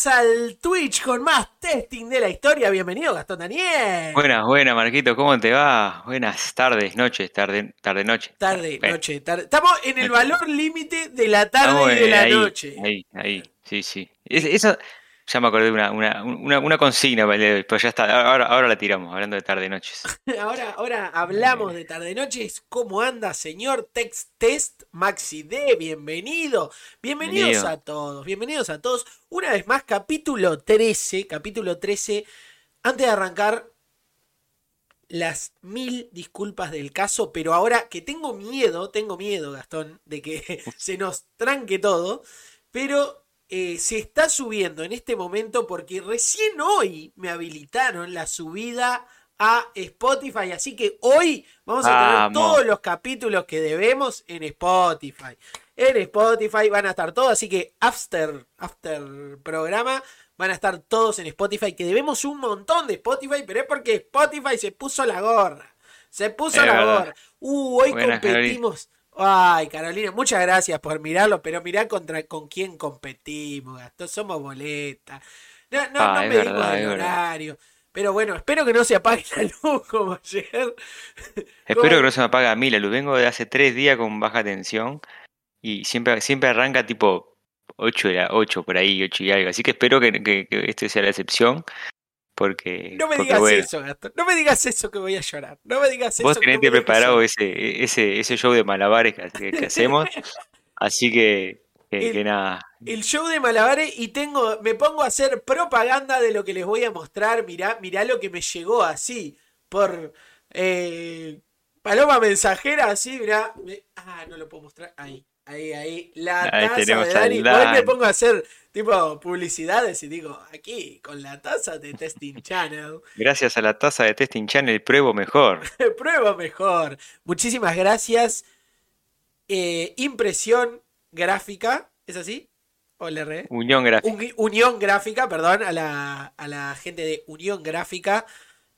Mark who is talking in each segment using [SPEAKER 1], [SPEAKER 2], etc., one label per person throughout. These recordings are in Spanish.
[SPEAKER 1] más al Twitch con más testing de la historia. Bienvenido, Gastón Daniel.
[SPEAKER 2] Buenas, buenas, Marquito, ¿cómo te va? Buenas tardes, noches, tarde, tarde, noche.
[SPEAKER 1] Tarde, noche, tarde. Estamos en el valor límite de la tarde y de la noche.
[SPEAKER 2] Ahí, ahí, sí, sí. eso, ya me acordé de una, una, una, consigna, pero ya está, ahora, ahora la tiramos, hablando de tarde noches.
[SPEAKER 1] ahora, ahora hablamos de tarde noches. ¿Cómo anda, señor Text Test Maxi D? Bienvenido. Bienvenidos a todos, bienvenidos a todos. Una vez más, capítulo 13, capítulo 13. Antes de arrancar, las mil disculpas del caso, pero ahora que tengo miedo, tengo miedo, Gastón, de que se nos tranque todo, pero eh, se está subiendo en este momento porque recién hoy me habilitaron la subida a Spotify. Así que hoy vamos a tener todos los capítulos que debemos en Spotify. En Spotify van a estar todos, así que after, after programa van a estar todos en Spotify, que debemos un montón de Spotify, pero es porque Spotify se puso la gorra. Se puso la gorra. Uh, hoy competimos. Ay, Carolina, muchas gracias por mirarlo, pero mirá contra con quién competimos, Gastón, somos boletas. No, no, ah, no me digo el horario. Pero bueno, espero que no se apague la luz como ayer.
[SPEAKER 2] Espero que no se me apague a mí la luz. Vengo de hace tres días con baja tensión y siempre, siempre arranca tipo 8, 8 por ahí, 8 y algo. Así que espero que, que, que este sea la excepción. Porque,
[SPEAKER 1] no me digas eso, Gastón. No me digas eso que voy a llorar. No me digas eso.
[SPEAKER 2] Vos tenés preparado ese, ese, ese show de malabares que, hacemos. así que, que, nada.
[SPEAKER 1] El show de malabares y tengo, me pongo a hacer propaganda de lo que les voy a mostrar. Mirá, mirá lo que me llegó así. Por eh, paloma mensajera, así, mirá. ah, no lo puedo mostrar. Ahí. Ahí, ahí, la taza de Dani. Hoy me pongo a hacer tipo publicidades y digo, aquí, con la taza de Testing Channel.
[SPEAKER 2] Gracias a la taza de Testing Channel, pruebo mejor.
[SPEAKER 1] pruebo mejor. Muchísimas gracias. Eh, impresión gráfica, ¿es así? ¿O le
[SPEAKER 2] Unión Gráfica.
[SPEAKER 1] Unión Gráfica, perdón, a la, a la gente de Unión Gráfica.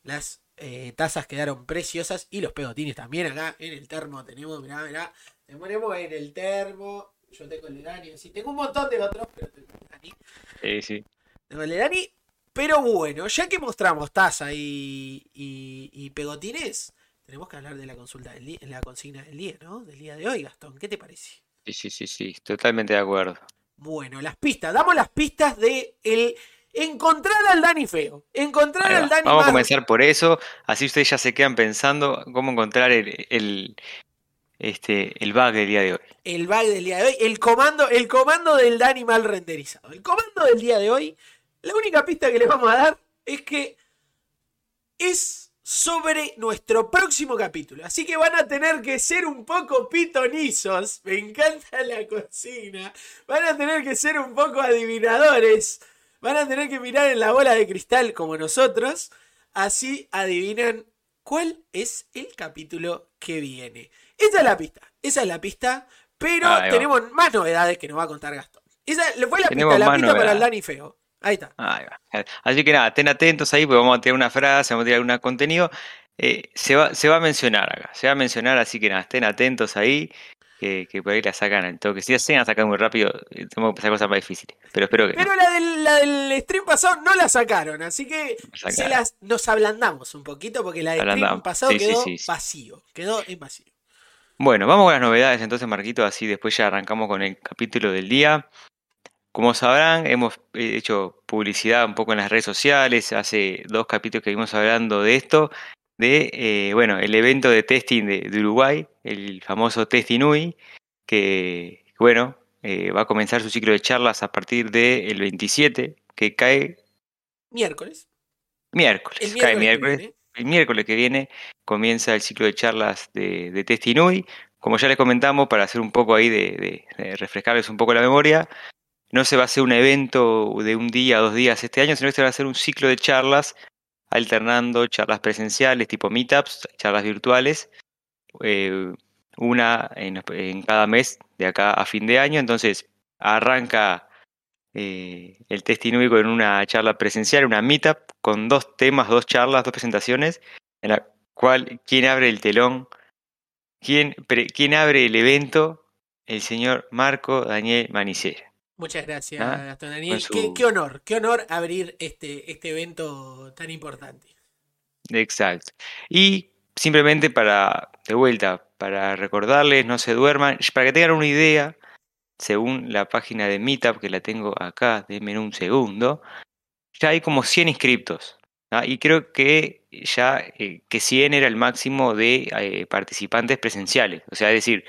[SPEAKER 1] Las eh, tazas quedaron preciosas y los pegotines también acá en el termo tenemos, mirá, mirá ponemos en el termo. Yo tengo el de Dani. Sí, tengo un montón de otros, pero tengo el de Dani.
[SPEAKER 2] Sí, sí.
[SPEAKER 1] Tengo el de Dani. Pero bueno, ya que mostramos taza y, y, pegotines, tenemos que hablar de la consulta del día, la consigna del día, ¿no? Del día de hoy, Gastón. ¿Qué te parece?
[SPEAKER 2] Sí, sí, sí, sí. Totalmente de acuerdo.
[SPEAKER 1] Bueno, las pistas. Damos las pistas de el encontrar al Dani feo. Encontrar al Dani
[SPEAKER 2] Vamos a comenzar por eso. Así ustedes ya se quedan pensando cómo encontrar el, este, el bug del día de hoy.
[SPEAKER 1] El bug del día de hoy, el comando, el comando del Dani mal renderizado. El comando del día de hoy, la única pista que les vamos a dar es que es sobre nuestro próximo capítulo. Así que van a tener que ser un poco pitonizos. Me encanta la cocina. Van a tener que ser un poco adivinadores. Van a tener que mirar en la bola de cristal como nosotros. Así adivinan cuál es el capítulo que viene. Esa es la pista. Esa es la pista. Pero tenemos más novedades que nos va a contar Gastón. Esa fue la pista, la pista para el Dani Feo. Ahí está.
[SPEAKER 2] Así que nada, estén atentos ahí, porque vamos a tener una frase, vamos a tener algún contenido. Eh, se, va, se va a mencionar acá, se va a mencionar, así que nada, estén atentos ahí, que, por ahí la sacan al toque. Si la sacan muy rápido, eh, tengo que empezar cosas más difíciles. Pero espero que.
[SPEAKER 1] Pero la, del, la del stream pasado no la sacaron, así que se las, nos ablandamos un poquito, porque la del stream pasado quedó vacío. Quedó en vacío.
[SPEAKER 2] Bueno, vamos con las novedades entonces, Marquito, así después ya arrancamos con el capítulo del día. Como sabrán, hemos eh, hecho publicidad un poco en las redes sociales, hace dos capítulos que vimos hablando de esto, de, eh, bueno, el evento de testing de, Uruguay, el famoso Testing UI, que, bueno, eh, va a comenzar su ciclo de charlas a partir del 27, que cae...
[SPEAKER 1] Miércoles.
[SPEAKER 2] Miércoles, cae miércoles el miércoles que viene comienza el ciclo de charlas de, Testinui. Como ya les comentamos, para hacer un poco ahí de, refrescarles un poco la memoria, no se va a hacer un evento de un día, dos días este año, sino que se va a hacer un ciclo de charlas alternando charlas presenciales tipo meetups, charlas virtuales, eh, una en, cada mes de acá a fin de año. Entonces arranca eh, el Testinui con una charla presencial, una meetup, con dos temas, dos charlas, dos presentaciones, en la cual quien abre el telón, quién, quién abre el evento, el señor Marco Daniel Manicera.
[SPEAKER 1] Muchas gracias, ¿Ah? Gastón Daniel. Qué, honor, qué honor abrir este, este evento tan importante.
[SPEAKER 2] Exacto. Y simplemente para, de vuelta, para recordarles, no se duerman, para que tengan una idea, según la página de Meetup, que la tengo acá, denme un segundo, ya hay como 100 inscriptos. Y creo que ya eh, que 100 era el máximo de eh, participantes presenciales. O sea, es decir,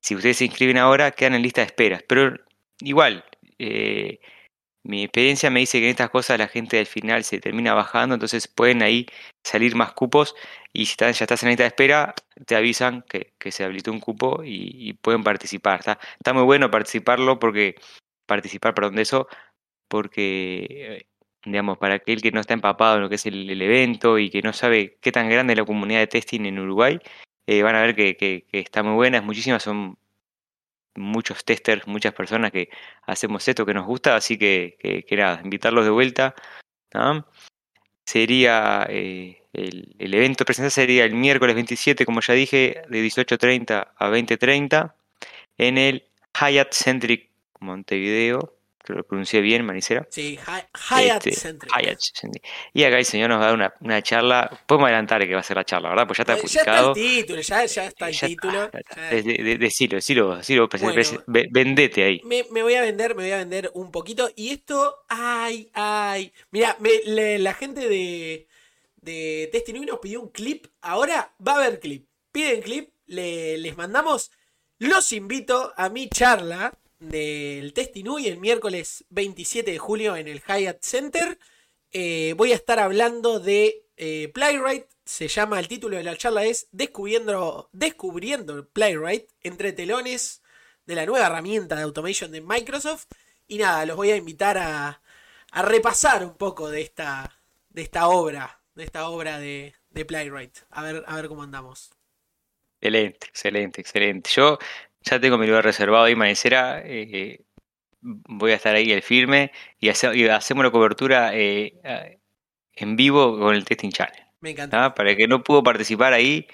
[SPEAKER 2] si ustedes se inscriben ahora, quedan en lista de esperas. Pero igual, eh, mi experiencia me dice que en estas cosas la gente al final se termina bajando, entonces pueden ahí salir más cupos y si ya estás en lista de espera, te avisan que, se habilitó un cupo y, pueden participar. Está, muy bueno participarlo porque participar, perdón, de eso, porque digamos, para aquel que no está empapado en lo que es el, evento y que no sabe qué tan grande es la comunidad de testing en Uruguay, eh, van a ver que, que, está muy buena, es muchísimas, son muchos testers, muchas personas que hacemos esto que nos gusta, así que, que nada, invitarlos de vuelta. Sería eh, el, el, evento presencial sería el miércoles 27, como ya dije, de 18.30 a 20.30 en el Hyatt Centric Montevideo, que lo pronuncié bien, Manicera.
[SPEAKER 1] Sí, Hyatt este,
[SPEAKER 2] Y acá el señor nos va a dar una, charla. Podemos adelantar que va a ser la charla, ¿verdad? Pues ya está publicado.
[SPEAKER 1] Ya está el título, ya, está el título.
[SPEAKER 2] Decilo, decilo, decilo, vendete ahí.
[SPEAKER 1] Me, voy a vender, me voy a vender un poquito. Y esto, ay, ay. Mira, la gente de, de Testing nos pidió un clip. Ahora va a haber clip. Piden clip, les mandamos. Los invito a mi charla del Testinui el miércoles 27 de julio en el Hyatt Center. Eh, voy a estar hablando de eh, Playwright. Se llama, el título de la charla es Descubriendo, Descubriendo Playwright entre telones de la nueva herramienta de automation de Microsoft. Y nada, los voy a invitar a, a repasar un poco de esta, de esta obra, de esta obra de, de Playwright. A ver, a ver cómo andamos.
[SPEAKER 2] Excelente, excelente, excelente. Yo ya tengo mi lugar reservado ahí, Manicera. Eh, voy a estar ahí el firme y, hacemos la cobertura eh, en vivo con el Testing Channel.
[SPEAKER 1] Me encanta.
[SPEAKER 2] Para el que no pudo participar ahí,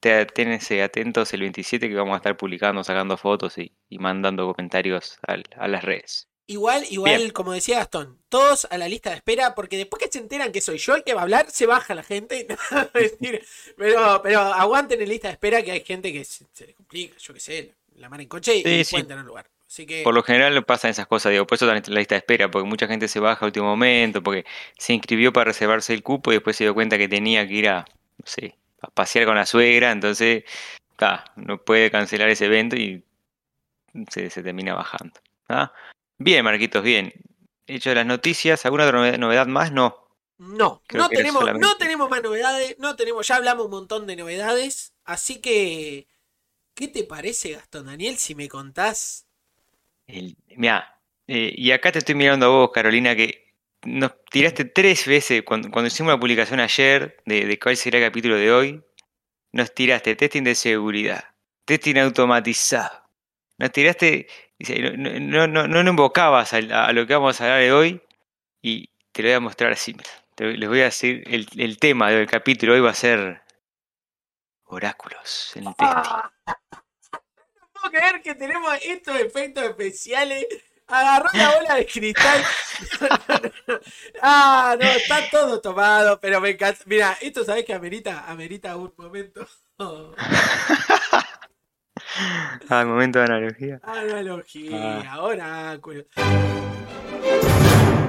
[SPEAKER 2] ténganse atentos el 27 que vamos a estar publicando, sacando fotos y, mandando comentarios a, las redes.
[SPEAKER 1] Igual, igual, como decía Gastón, todos a la lista de espera, porque después que se enteran que soy yo el que va a hablar, se baja la gente. pero, pero aguanten en lista de espera que hay gente que se, se les complica, yo qué sé, la mar en coche y sí, en lugar. Así que...
[SPEAKER 2] Por lo general pasan esas cosas, digo, por eso la lista de espera, porque mucha gente se baja a último momento, porque se inscribió para reservarse el cupo y después se dio cuenta que tenía que ir a, no sé, a pasear con la suegra, entonces, no puede cancelar ese evento y se, termina bajando. Bien, Marquitos, bien. Hecho de las noticias, ¿alguna otra novedad más? No.
[SPEAKER 1] No, no tenemos, no tenemos más novedades, no tenemos, ya hablamos un montón de novedades, así que ¿Qué te parece, Gastón Daniel, si me contás?
[SPEAKER 2] mira, eh, y acá te estoy mirando a vos, Carolina, que nos tiraste tres veces, cuando, hicimos la publicación ayer de, cuál será el capítulo de hoy, nos tiraste testing de seguridad, testing automatizado, nos tiraste, no, no, no, invocabas a, lo que vamos a hablar de hoy y te lo voy a mostrar así. les voy a decir, el, el tema del capítulo hoy va a ser oráculos en testing. Ah,
[SPEAKER 1] no puedo creer que tenemos estos efectos especiales. Agarró la bola de cristal. ah, no, está todo tomado, pero me encanta. Mira, esto sabes que amerita, amerita un momento.
[SPEAKER 2] ah, momento de analogía.
[SPEAKER 1] Analogía, ah. oráculos.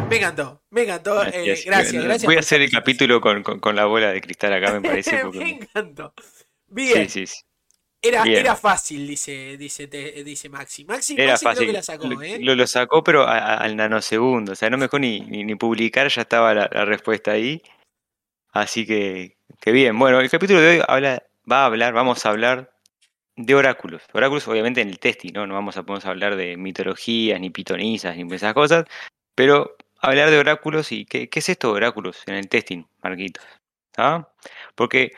[SPEAKER 1] Me encantó, me encantó. Gracias, eh, gracias,
[SPEAKER 2] Voy a hacer el capítulo con, con, la bola de cristal acá, me parece.
[SPEAKER 1] me encantó. Bien. Sí, sí, Era, era fácil, dice, dice, dice Maxi. Maxi,
[SPEAKER 2] era fácil. la sacó, ¿eh? Lo, sacó, pero al nanosegundo. O sea, no me dejó ni, ni, publicar, ya estaba la, respuesta ahí. Así que, que bien. Bueno, el capítulo de hoy habla, va a hablar, vamos a hablar de oráculos. Oráculos, obviamente, en el testing, ¿no? No vamos a, podemos hablar de mitologías, ni pitonizas, ni esas cosas. Pero hablar de oráculos y qué, qué es esto de oráculos en el testing, Marquitos. ¿Ah? Porque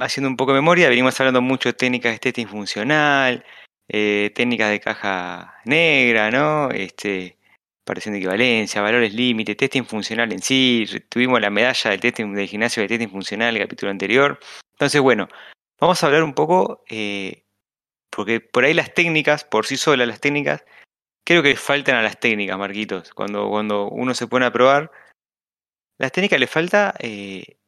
[SPEAKER 2] haciendo un poco de memoria, venimos hablando mucho de técnicas de testing funcional, eh, técnicas de caja negra, ¿no? Este, aparición de equivalencia, valores límite, testing funcional en sí. Tuvimos la medalla del testing del gimnasio de testing funcional el capítulo anterior. Entonces, bueno, vamos a hablar un poco, eh, porque por ahí las técnicas, por sí solas las técnicas, creo que faltan a las técnicas, Marquitos. Cuando, cuando uno se pone a probar, las técnicas le falta eh,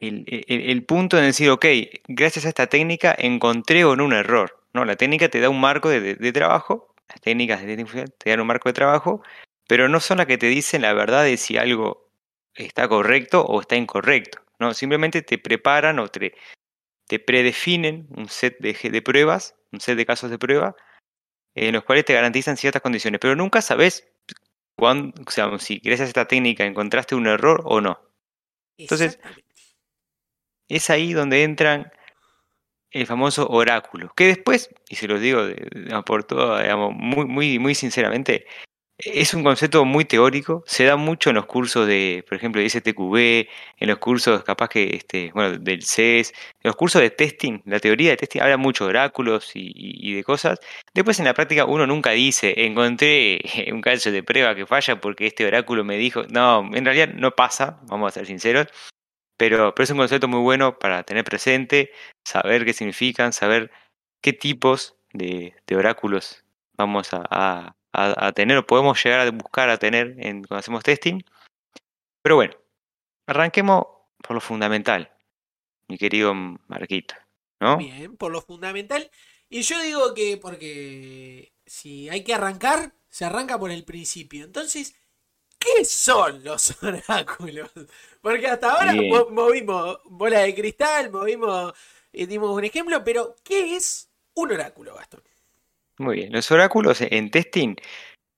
[SPEAKER 2] el, punto de decir, ok, gracias a esta técnica encontré o no un error. No, la técnica te da un marco de, trabajo, las técnicas de te dan un marco de trabajo, pero no son las que te dicen la verdad de si algo está correcto o está incorrecto. No, simplemente te preparan o te, te predefinen un set de, de pruebas, un set de casos de prueba, en los cuales te garantizan ciertas condiciones, pero nunca sabes cuándo, o sea, si gracias a esta técnica encontraste un error o no. Entonces, es ahí donde entran el famoso oráculo, que después, y se los digo por todo, digamos, muy, muy, muy sinceramente, es un concepto muy teórico, se da mucho en los cursos de, por ejemplo, de STQB, en los cursos capaz que, este, bueno, del CES, en los cursos de testing, la teoría de testing habla mucho de oráculos y, de cosas. Después en la práctica uno nunca dice, encontré un caso de prueba que falla porque este oráculo me dijo, no, en realidad no pasa, vamos a ser sinceros, pero, pero es un concepto muy bueno para tener presente, saber qué significan, saber qué tipos de, oráculos vamos a a, tener o podemos llegar a buscar a tener en, cuando hacemos testing. Pero bueno, arranquemos por lo fundamental, mi querido Marquito. ¿no?
[SPEAKER 1] Bien, por lo fundamental. Y yo digo que porque si hay que arrancar, se arranca por el principio. Entonces, ¿qué son los oráculos? Porque hasta ahora movimos bola de cristal, movimos, y eh, dimos un ejemplo, pero ¿qué es un oráculo, Gastón?
[SPEAKER 2] Muy bien, los oráculos en testing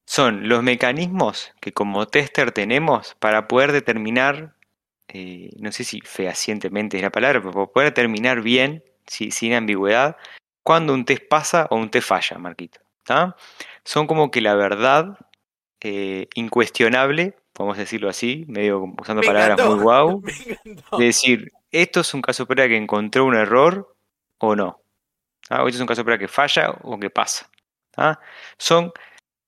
[SPEAKER 2] son los mecanismos que como tester tenemos para poder determinar, eh, no sé si fehacientemente es la palabra, pero para poder determinar bien, sin ambigüedad, cuando un test pasa o un test falla, Marquito. Son como que la verdad eh, incuestionable, podemos decirlo así, medio usando palabras muy guau, de decir, esto es un caso para que encontró un error o no. Esto es un caso para que falla o que pasa. ¿ah? Son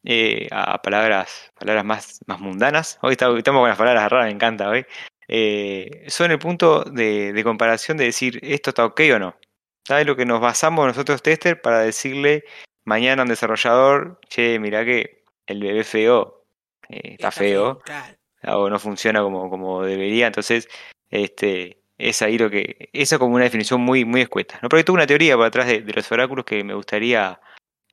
[SPEAKER 2] eh, a palabras, palabras más, más mundanas. Hoy estamos, con las palabras raras, me encanta hoy. Eh, son el punto de, comparación de decir esto está ok o no. ¿Sabes lo que nos basamos nosotros, tester, para decirle mañana a un desarrollador, che, mira que el bebé feo eh, está, feo, o no funciona como, como debería. Entonces, este, es ahí lo que. Eso como una definición muy, muy escueta. ¿no? Pero hay una teoría por atrás de, de los oráculos que me gustaría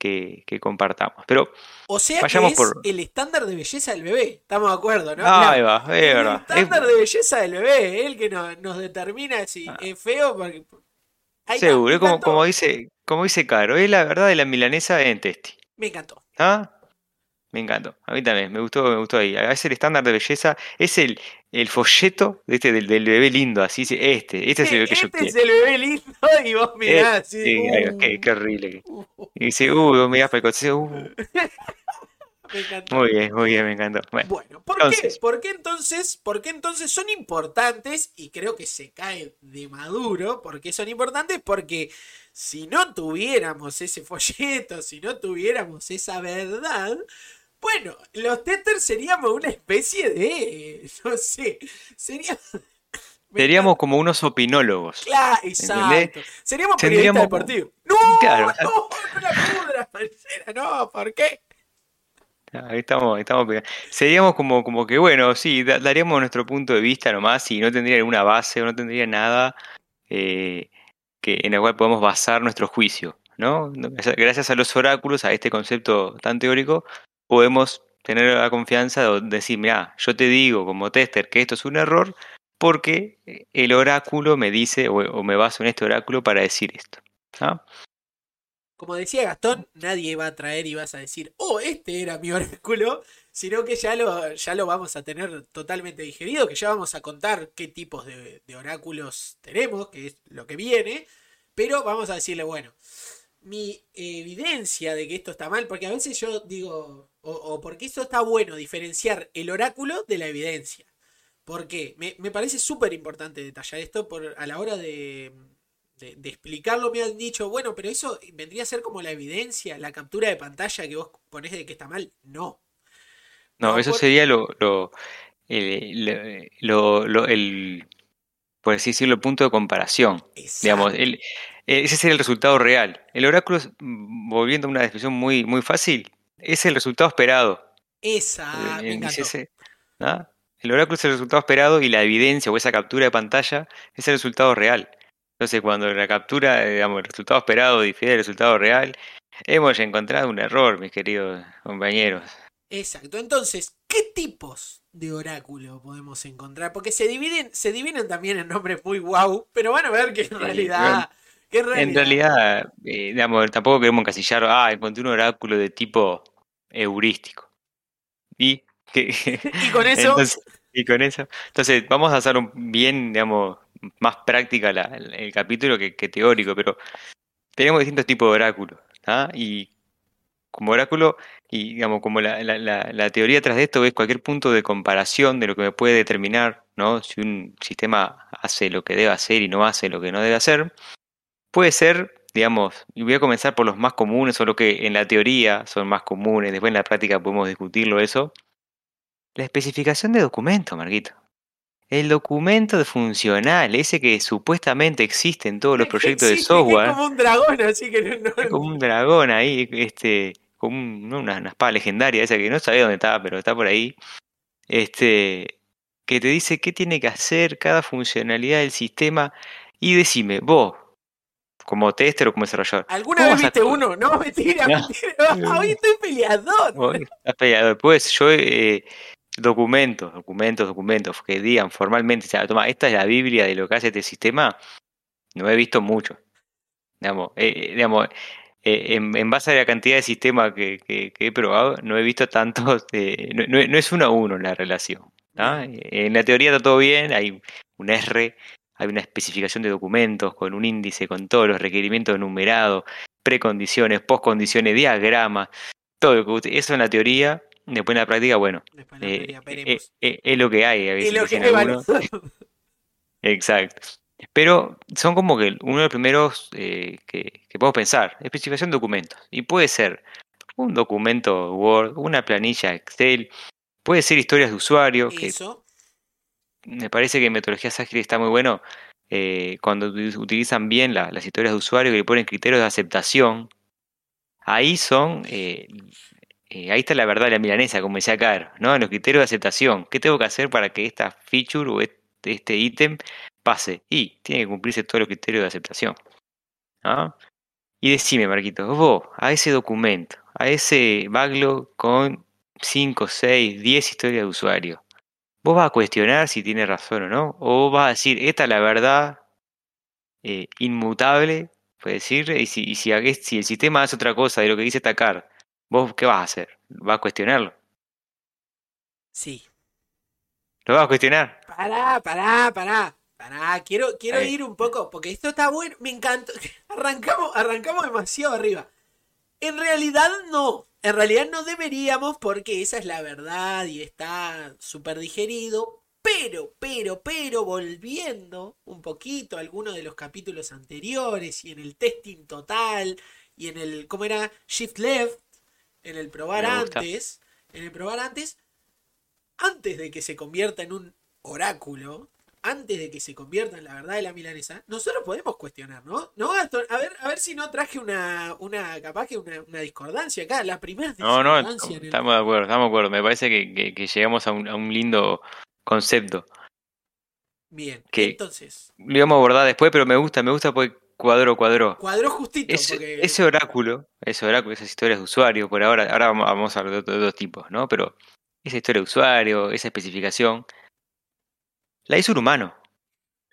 [SPEAKER 2] que, compartamos. Pero
[SPEAKER 1] o sea vayamos que es el estándar de belleza del bebé, estamos de acuerdo, ¿no?
[SPEAKER 2] Ah, ahí va, es verdad.
[SPEAKER 1] El estándar de belleza del bebé, el que nos, determina si ah. es feo. Porque...
[SPEAKER 2] Seguro, es como, como, dice, como dice Caro, es la verdad de la milanesa en Testi.
[SPEAKER 1] Me encantó.
[SPEAKER 2] ¿Ah? Me encantó. A mí también, me gustó, me gustó ahí. Es el estándar de belleza, es el, el folleto de este, del, bebé lindo, así este, este es el bebé que yo quiero.
[SPEAKER 1] Este es el bebé lindo y vos mirás así.
[SPEAKER 2] Sí, uh, qué, qué, horrible. Y dice, uh, vos mirás para el coche, uh. Me encantó. Muy bien, muy bien, me encantó.
[SPEAKER 1] Bueno, ¿por, qué? ¿por qué entonces? ¿Por qué entonces son importantes? Y creo que se cae de maduro. ¿Por qué son importantes? Porque si no tuviéramos ese folleto, si no tuviéramos esa verdad, bueno, los testers seríamos una especie de. No sé.
[SPEAKER 2] Seríamos como unos opinólogos.
[SPEAKER 1] Claro, exacto. Seríamos periodistas deportivos. ¡No! Claro. ¡No! ¡No la pudras, ¡No! ¿Por qué?
[SPEAKER 2] Ahí estamos, estamos Seríamos como, como que, bueno, sí, daríamos nuestro punto de vista nomás y no tendría ninguna base o no tendría nada eh, que, en el cual podemos basar nuestro juicio. ¿no? Gracias a los oráculos, a este concepto tan teórico, podemos tener la confianza de decir, mira, yo te digo como tester que esto es un error porque el oráculo me dice o, me baso en este oráculo para decir esto.
[SPEAKER 1] Como decía Gastón, nadie va a traer y vas a decir, oh, este era mi oráculo, sino que ya lo, ya lo vamos a tener totalmente digerido, que ya vamos a contar qué tipos de, de oráculos tenemos, que es lo que viene, pero vamos a decirle, bueno, mi evidencia de que esto está mal, porque a veces yo digo, o, porque esto está bueno, diferenciar el oráculo de la evidencia. ¿Por qué? Me, parece súper importante detallar esto por, a la hora de, de, explicarlo. Me han dicho, bueno, pero eso vendría a ser como la evidencia, la captura de pantalla que vos ponés de que está mal. No.
[SPEAKER 2] No, eso sería lo, lo, el, lo, el, por así decirlo, el punto de comparación. Digamos, el, ese sería el resultado real. El oráculo, volviendo a una definición muy, muy fácil, es el resultado esperado.
[SPEAKER 1] Esa, me
[SPEAKER 2] El oráculo es el resultado esperado y la evidencia o esa captura de pantalla es el resultado real. Entonces, cuando la captura, digamos, el resultado esperado difiere del resultado real, hemos encontrado un error, mis queridos compañeros.
[SPEAKER 1] Exacto. Entonces, ¿qué tipos de oráculo podemos encontrar? Porque se dividen, se dividen también en nombres muy guau, pero van a ver que en realidad.
[SPEAKER 2] En realidad, eh, digamos, tampoco queremos encasillar, ah, encontré un oráculo de tipo heurístico. Y,
[SPEAKER 1] ¿Y con eso.
[SPEAKER 2] Entonces, y con eso. Entonces, vamos a hacer un bien, digamos, más práctica el, capítulo que, teórico, pero tenemos distintos tipos de oráculos. Y como oráculo, y digamos, como la, la, teoría tras de esto es cualquier punto de comparación de lo que me puede determinar, ¿no? Si un sistema hace lo que debe hacer y no hace lo que no debe hacer, puede ser, digamos, y voy a comenzar por los más comunes o lo que en la teoría son más comunes, después en la práctica podemos discutirlo eso. La especificación de documento, Marquito. El documento de funcional, ese que supuestamente existe en todos los proyectos de software.
[SPEAKER 1] Es como un dragón, así que no.
[SPEAKER 2] como un dragón ahí, este, como una, espada legendaria, esa que no sabía dónde estaba, pero está por ahí. Este, que te dice qué tiene que hacer cada funcionalidad del sistema. Y decime, vos, como tester o como desarrollador.
[SPEAKER 1] ¿Alguna vez viste uno? No, mentira, mentira. Hoy estoy peleador.
[SPEAKER 2] Hoy estás peleador. Pues yo eh, documentos, documentos, documentos que digan formalmente, o sea, toma, esta es la Biblia de lo que hace este sistema, no he visto mucho. Digamos, eh, eh, digamos eh, en, base a la cantidad de sistemas que, he probado, no he visto tantos, no, es uno a uno la relación. En la teoría está todo bien, hay un R, hay una especificación de documentos con un índice, con todos los requerimientos enumerados, precondiciones, postcondiciones, diagramas, todo eso en la teoría Después en la práctica, bueno, eh, eh, eh, es lo que hay. A
[SPEAKER 1] veces, lo que hay
[SPEAKER 2] Exacto. Pero son como que uno de los primeros que, que podemos pensar. Especificación de documentos. Y puede ser un documento Word, una planilla Excel, puede ser historias de usuario. Que me parece que en metodologías está muy bueno cuando utilizan bien las historias de usuario que le ponen criterios de aceptación. Ahí son eh, ahí está la verdad la milanesa, como decía Car, ¿no? Los criterios de aceptación. ¿Qué tengo que hacer para que esta feature o este ítem pase? Y tiene que cumplirse todos los criterios de aceptación. Y decime, Marquito, vos, a ese documento, a ese backlog con 5, 6, 10 historias de usuario, ¿vos vas a cuestionar si tiene razón o no? ¿O vas a decir, esta es la verdad eh, inmutable? Puede decir, y si, si, si, el sistema hace otra cosa de lo que dice esta CAR, ¿Vos qué vas a hacer? ¿Vas a cuestionarlo?
[SPEAKER 1] Sí.
[SPEAKER 2] ¿Lo vas a cuestionar?
[SPEAKER 1] Pará, pará, pará. Pará, quiero, quiero ir un poco, porque esto está bueno, me encantó. Arrancamos, arrancamos demasiado arriba. En realidad no, en realidad no deberíamos porque esa es la verdad y está súper digerido. Pero, pero, pero, volviendo un poquito a algunos de los capítulos anteriores y en el testing total y en el, ¿cómo era? Shift Left, en el probar antes, en el probar antes, antes de que se convierta en un oráculo, antes de que se convierta en la verdad de la milanesa, nosotros podemos cuestionar, ¿no? ¿No, A ver, a ver si no traje una, una capaz que una, discordancia acá, la primera
[SPEAKER 2] No, no, estamos de acuerdo, estamos de acuerdo. Me parece que, llegamos a un, a un, lindo concepto.
[SPEAKER 1] Bien, que entonces.
[SPEAKER 2] Lo íbamos a abordar después, pero me gusta, me gusta porque cuadro, cuadro.
[SPEAKER 1] Cuadro justito.
[SPEAKER 2] Ese, oráculo, ese oráculo, esas historias de usuario, por ahora, ahora vamos a hablar de, dos tipos, ¿no? Pero esa historia de usuario, esa especificación, la hizo un humano.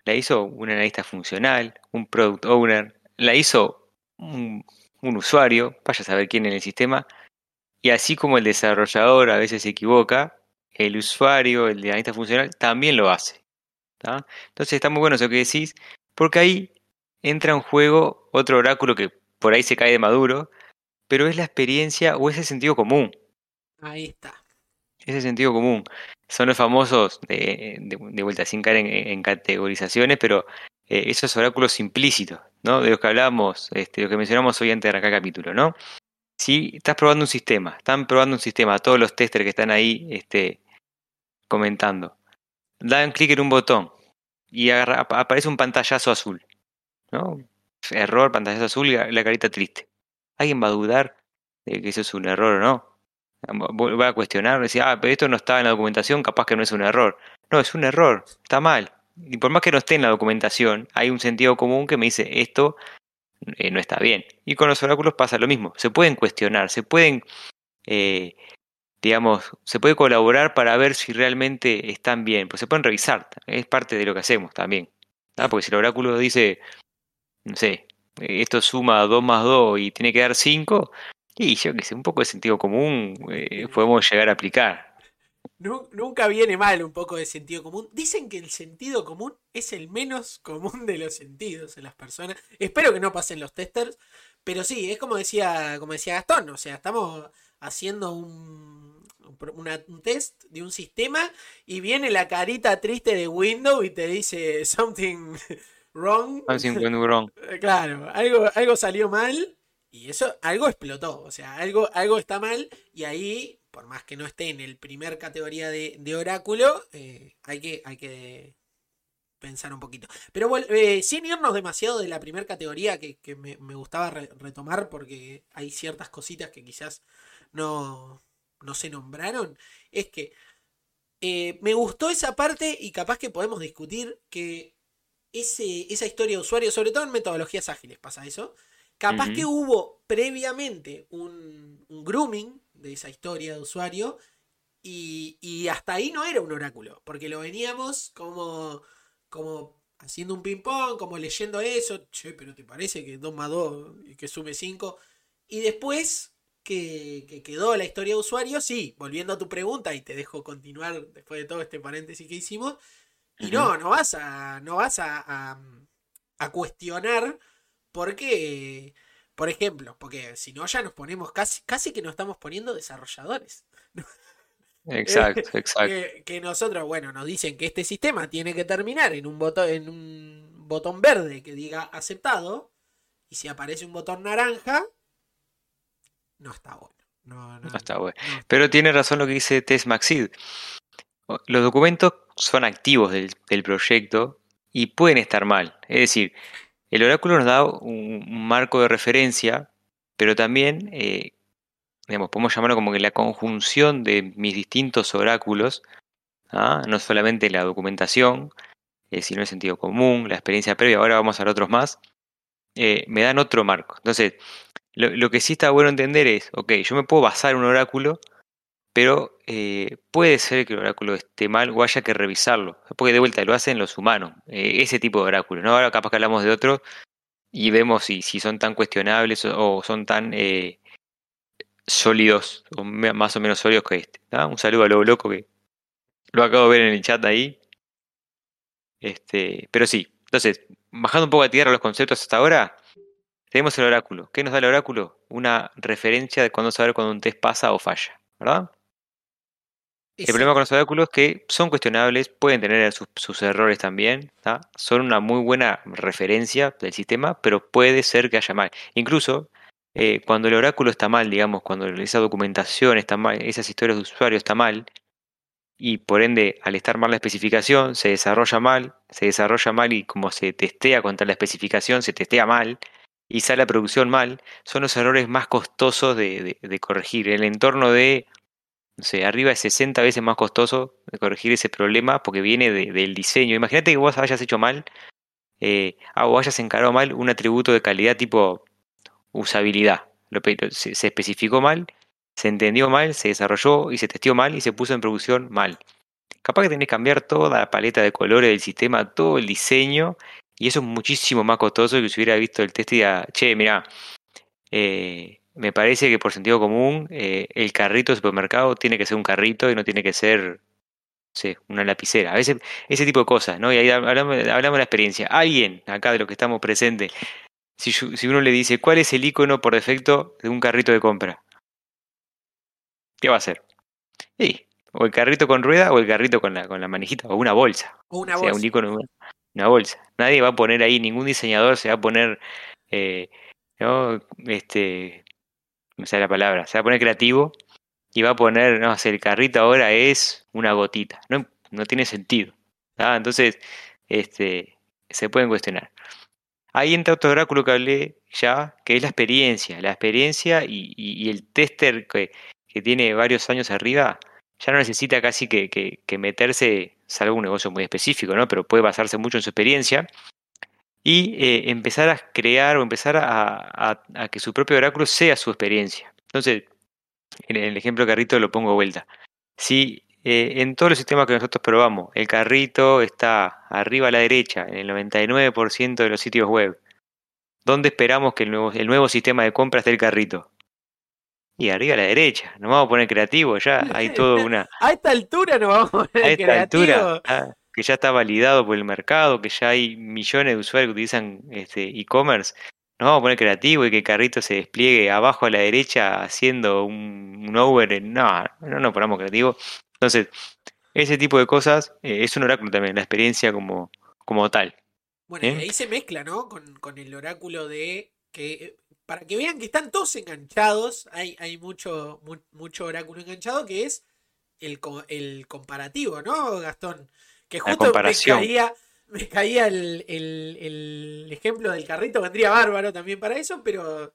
[SPEAKER 2] La hizo un analista funcional, un product owner, la hizo un, usuario, vaya a saber quién en el sistema, y así como el desarrollador a veces se equivoca, el usuario, el analista funcional, también lo hace. Entonces está muy bueno eso que decís, porque ahí entra en juego otro oráculo que por ahí se cae de maduro, pero es la experiencia o ese sentido común.
[SPEAKER 1] Ahí está.
[SPEAKER 2] Ese sentido común. Son los famosos, de, vuelta sin caer en, categorizaciones, pero eh, esos oráculos implícitos, ¿no? De los que hablábamos, este, de los que mencionamos hoy antes de arrancar capítulo, ¿no? Si estás probando un sistema, están probando un sistema, todos los testers que están ahí este, comentando, dan clic en un botón y aparece un pantallazo azul. ¿no? Error, pantalla azul y la carita triste. ¿Alguien va a dudar de que eso es un error o no? Va a cuestionar, decir, ah, pero esto no estaba en la documentación, capaz que no es un error. No, es un error, está mal. Y por más que no esté en la documentación, hay un sentido común que me dice, esto eh, no está bien. Y con los oráculos pasa lo mismo. Se pueden cuestionar, se pueden, eh, digamos, se puede colaborar para ver si realmente están bien. Pues se pueden revisar. Es parte de lo que hacemos también. Porque si el oráculo dice, no sé, esto suma 2 más 2 y tiene que dar 5, y yo que sé, un poco de sentido común eh, podemos llegar a aplicar.
[SPEAKER 1] Nunca viene mal un poco de sentido común. Dicen que el sentido común es el menos común de los sentidos en las personas. Espero que no pasen los testers, pero sí, es como decía, como decía Gastón, o sea, estamos haciendo un, un test de un sistema y viene la carita triste de Windows y te dice something wrong.
[SPEAKER 2] Something went wrong.
[SPEAKER 1] Claro, algo, algo salió mal y eso, algo explotó, o sea, algo, algo está mal y ahí, por más que no esté en el primer categoría de, oráculo, eh, hay, que, hay que pensar un poquito. Pero eh, sin irnos demasiado de la primera categoría que, me, gustaba retomar porque hay ciertas cositas que quizás no, no se nombraron, es que eh, me gustó esa parte y capaz que podemos discutir que ese, esa historia de usuario, sobre todo en metodologías ágiles pasa eso, Capaz que hubo previamente un, grooming de esa historia de usuario y, hasta ahí no era un oráculo, porque lo veníamos como, como haciendo un ping-pong, como leyendo eso, che, pero ¿te parece que 2 más 2 y que sume 5? Y después que, quedó la historia de usuario, sí, volviendo a tu pregunta y te dejo continuar después de todo este paréntesis que hicimos, y no, no vas a, no vas a, a cuestionar porque, por ejemplo, porque si no ya nos ponemos casi, casi que nos estamos poniendo desarrolladores.
[SPEAKER 2] Exacto, exacto.
[SPEAKER 1] Que, nosotros, bueno, nos dicen que este sistema tiene que terminar en un botón, en un botón verde que diga aceptado. Y si aparece un botón naranja, no está bueno.
[SPEAKER 2] No, está bueno. Pero tiene razón lo que dice Tess Maxid. Los documentos son activos del, del proyecto y pueden estar mal. Es decir, el oráculo nos da un, marco de referencia, pero también, eh, digamos, podemos llamarlo como que la conjunción de mis distintos oráculos, ¿ah? no solamente la documentación, eh, sino el sentido común, la experiencia previa, ahora vamos a ver otros más, eh, me dan otro marco. Entonces, lo, lo, que sí está bueno entender es, ok, yo me puedo basar en un oráculo, pero eh, puede ser que el oráculo esté mal o haya que revisarlo, porque de vuelta lo hacen los humanos, eh, ese tipo de oráculos. ¿no? Ahora capaz que hablamos de otro y vemos si, si son tan cuestionables o, son tan eh, sólidos o más o menos sólidos que este. Un saludo a lo loco que lo acabo de ver en el chat ahí. Este, pero sí, entonces, bajando un poco a tierra los conceptos hasta ahora, tenemos el oráculo. ¿Qué nos da el oráculo? Una referencia de cuándo saber cuando un test pasa o falla, ¿verdad? El problema con los oráculos es que son cuestionables, pueden tener sus, errores también, son una muy buena referencia del sistema, pero puede ser que haya mal. Incluso eh, cuando el oráculo está mal, digamos, cuando esa documentación está mal, esas historias de usuario está mal, y por ende al estar mal la especificación se desarrolla mal, se desarrolla mal y como se testea contra la especificación, se testea mal y sale la producción mal, son los errores más costosos de, de corregir. El entorno de no arriba de 60 veces más costoso de corregir ese problema porque viene del diseño. Imagínate que vos hayas hecho mal eh, ah, o hayas encarado mal un atributo de calidad tipo usabilidad. se, especificó mal, se entendió mal, se desarrolló y se testeó mal y se puso en producción mal. Capaz que tenés que cambiar toda la paleta de colores del sistema, todo el diseño, y eso es muchísimo más costoso que si hubiera visto el test y diga, che, mira, eh, me parece que por sentido común eh, el carrito de supermercado tiene que ser un carrito y no tiene que ser sí, una lapicera. A veces ese tipo de cosas, ¿no? Y ahí hablamos, de la experiencia. Alguien acá de los que estamos presentes, si, si uno le dice, ¿cuál es el icono por defecto de un carrito de compra? ¿Qué va a hacer? Sí, o el carrito con rueda o el carrito con la, con la manijita, o una bolsa.
[SPEAKER 1] O una bolsa.
[SPEAKER 2] un icono, una bolsa. Nadie va a poner ahí, ningún diseñador se va a poner... Eh, ¿no? este, me la palabra, se va a poner creativo y va a poner, no sé, el carrito ahora es una gotita. No, no tiene sentido. Entonces, este, se pueden cuestionar. Ahí entra otro oráculo que hablé ya, que es la experiencia. La experiencia y, el tester que, que tiene varios años arriba, ya no necesita casi que, que, meterse, salvo un negocio muy específico, ¿no? Pero puede basarse mucho en su experiencia y eh, empezar a crear o empezar a, a, que su propio oráculo sea su experiencia. Entonces, en el ejemplo carrito lo pongo vuelta. Si eh, en todos los sistemas que nosotros probamos, el carrito está arriba a la derecha, en el 99% de los sitios web, ¿dónde esperamos que el nuevo, el nuevo sistema de compra esté el carrito? Y arriba a la derecha, nos vamos a poner creativo, ya hay todo una...
[SPEAKER 1] a esta altura nos vamos a poner a esta altura,
[SPEAKER 2] ah, que ya está validado por el mercado, que ya hay millones de usuarios que utilizan este e-commerce, nos vamos a poner creativo y que el carrito se despliegue abajo a la derecha haciendo un, un over. No, no nos ponemos creativos. Entonces, ese tipo de cosas eh, es un oráculo también, la experiencia como, como tal.
[SPEAKER 1] Bueno, y ahí se mezcla, ¿no? Con, con, el oráculo de que, eh, para que vean que están todos enganchados, hay, hay mucho, mucho oráculo enganchado que es el, el comparativo, ¿no, Gastón? Que justo me caía, me caía el, el, el ejemplo del carrito, vendría bárbaro también para eso, pero